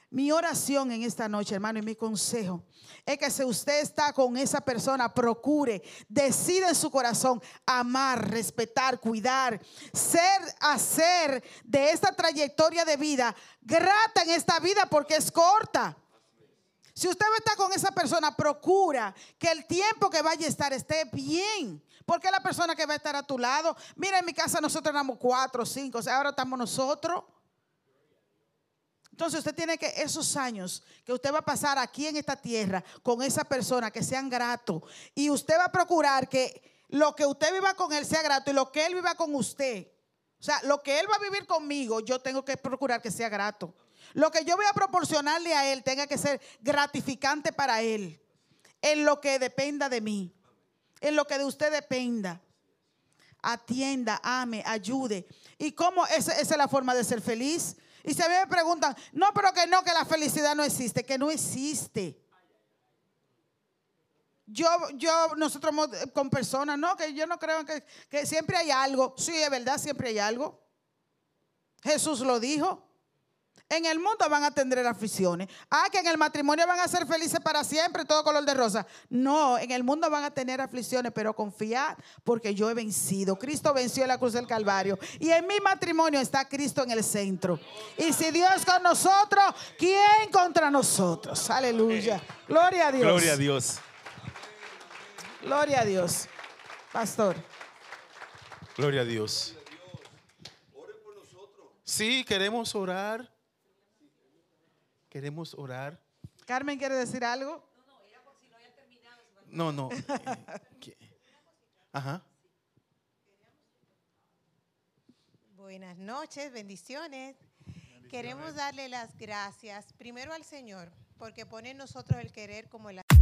[SPEAKER 5] Mi oración en esta noche, hermano, y mi consejo es que si usted está con esa persona, procure, decida en su corazón amar, respetar, cuidar, ser, hacer de esta trayectoria de vida grata en esta vida porque es corta. Si usted estar con esa persona, procura que el tiempo que vaya a estar esté bien. Porque la persona que va a estar a tu lado, mira, en mi casa nosotros éramos cuatro, cinco, o sea, ahora estamos nosotros. Entonces usted tiene que esos años que usted va a pasar aquí en esta tierra con esa persona que sean gratos y usted va a procurar que lo que usted viva con él sea grato y lo que él viva con usted, o sea, lo que él va a vivir conmigo, yo tengo que procurar que sea grato. Lo que yo voy a proporcionarle a él tenga que ser gratificante para él. en lo que dependa de mí, en lo que de usted dependa. Atienda, ame, ayude. ¿Y cómo esa, esa es la forma de ser feliz? Y si a mí me preguntan, no, pero que no, que la felicidad no existe, que no existe. Yo, yo, nosotros eh, con personas, no, que yo no creo que, que siempre hay algo. Sí, es verdad, siempre hay algo. Jesús lo dijo. En el mundo van a tener aflicciones. Ah, que en el matrimonio van a ser felices para siempre, todo color de rosa. No, en el mundo van a tener aflicciones, pero confiad porque yo he vencido. Cristo venció en la cruz del Calvario. Y en mi matrimonio está Cristo en el centro. Y si Dios con nosotros, ¿quién contra nosotros? Aleluya. Gloria a Dios.
[SPEAKER 4] Gloria a Dios.
[SPEAKER 5] Gloria a Dios. Pastor.
[SPEAKER 4] Gloria a Dios. Sí, queremos orar. Queremos orar.
[SPEAKER 5] Carmen quiere decir algo.
[SPEAKER 4] No, no. eh, ¿qué? Ajá.
[SPEAKER 6] Buenas noches, bendiciones. Queremos darle las gracias primero al Señor porque pone en nosotros el querer como el hacer.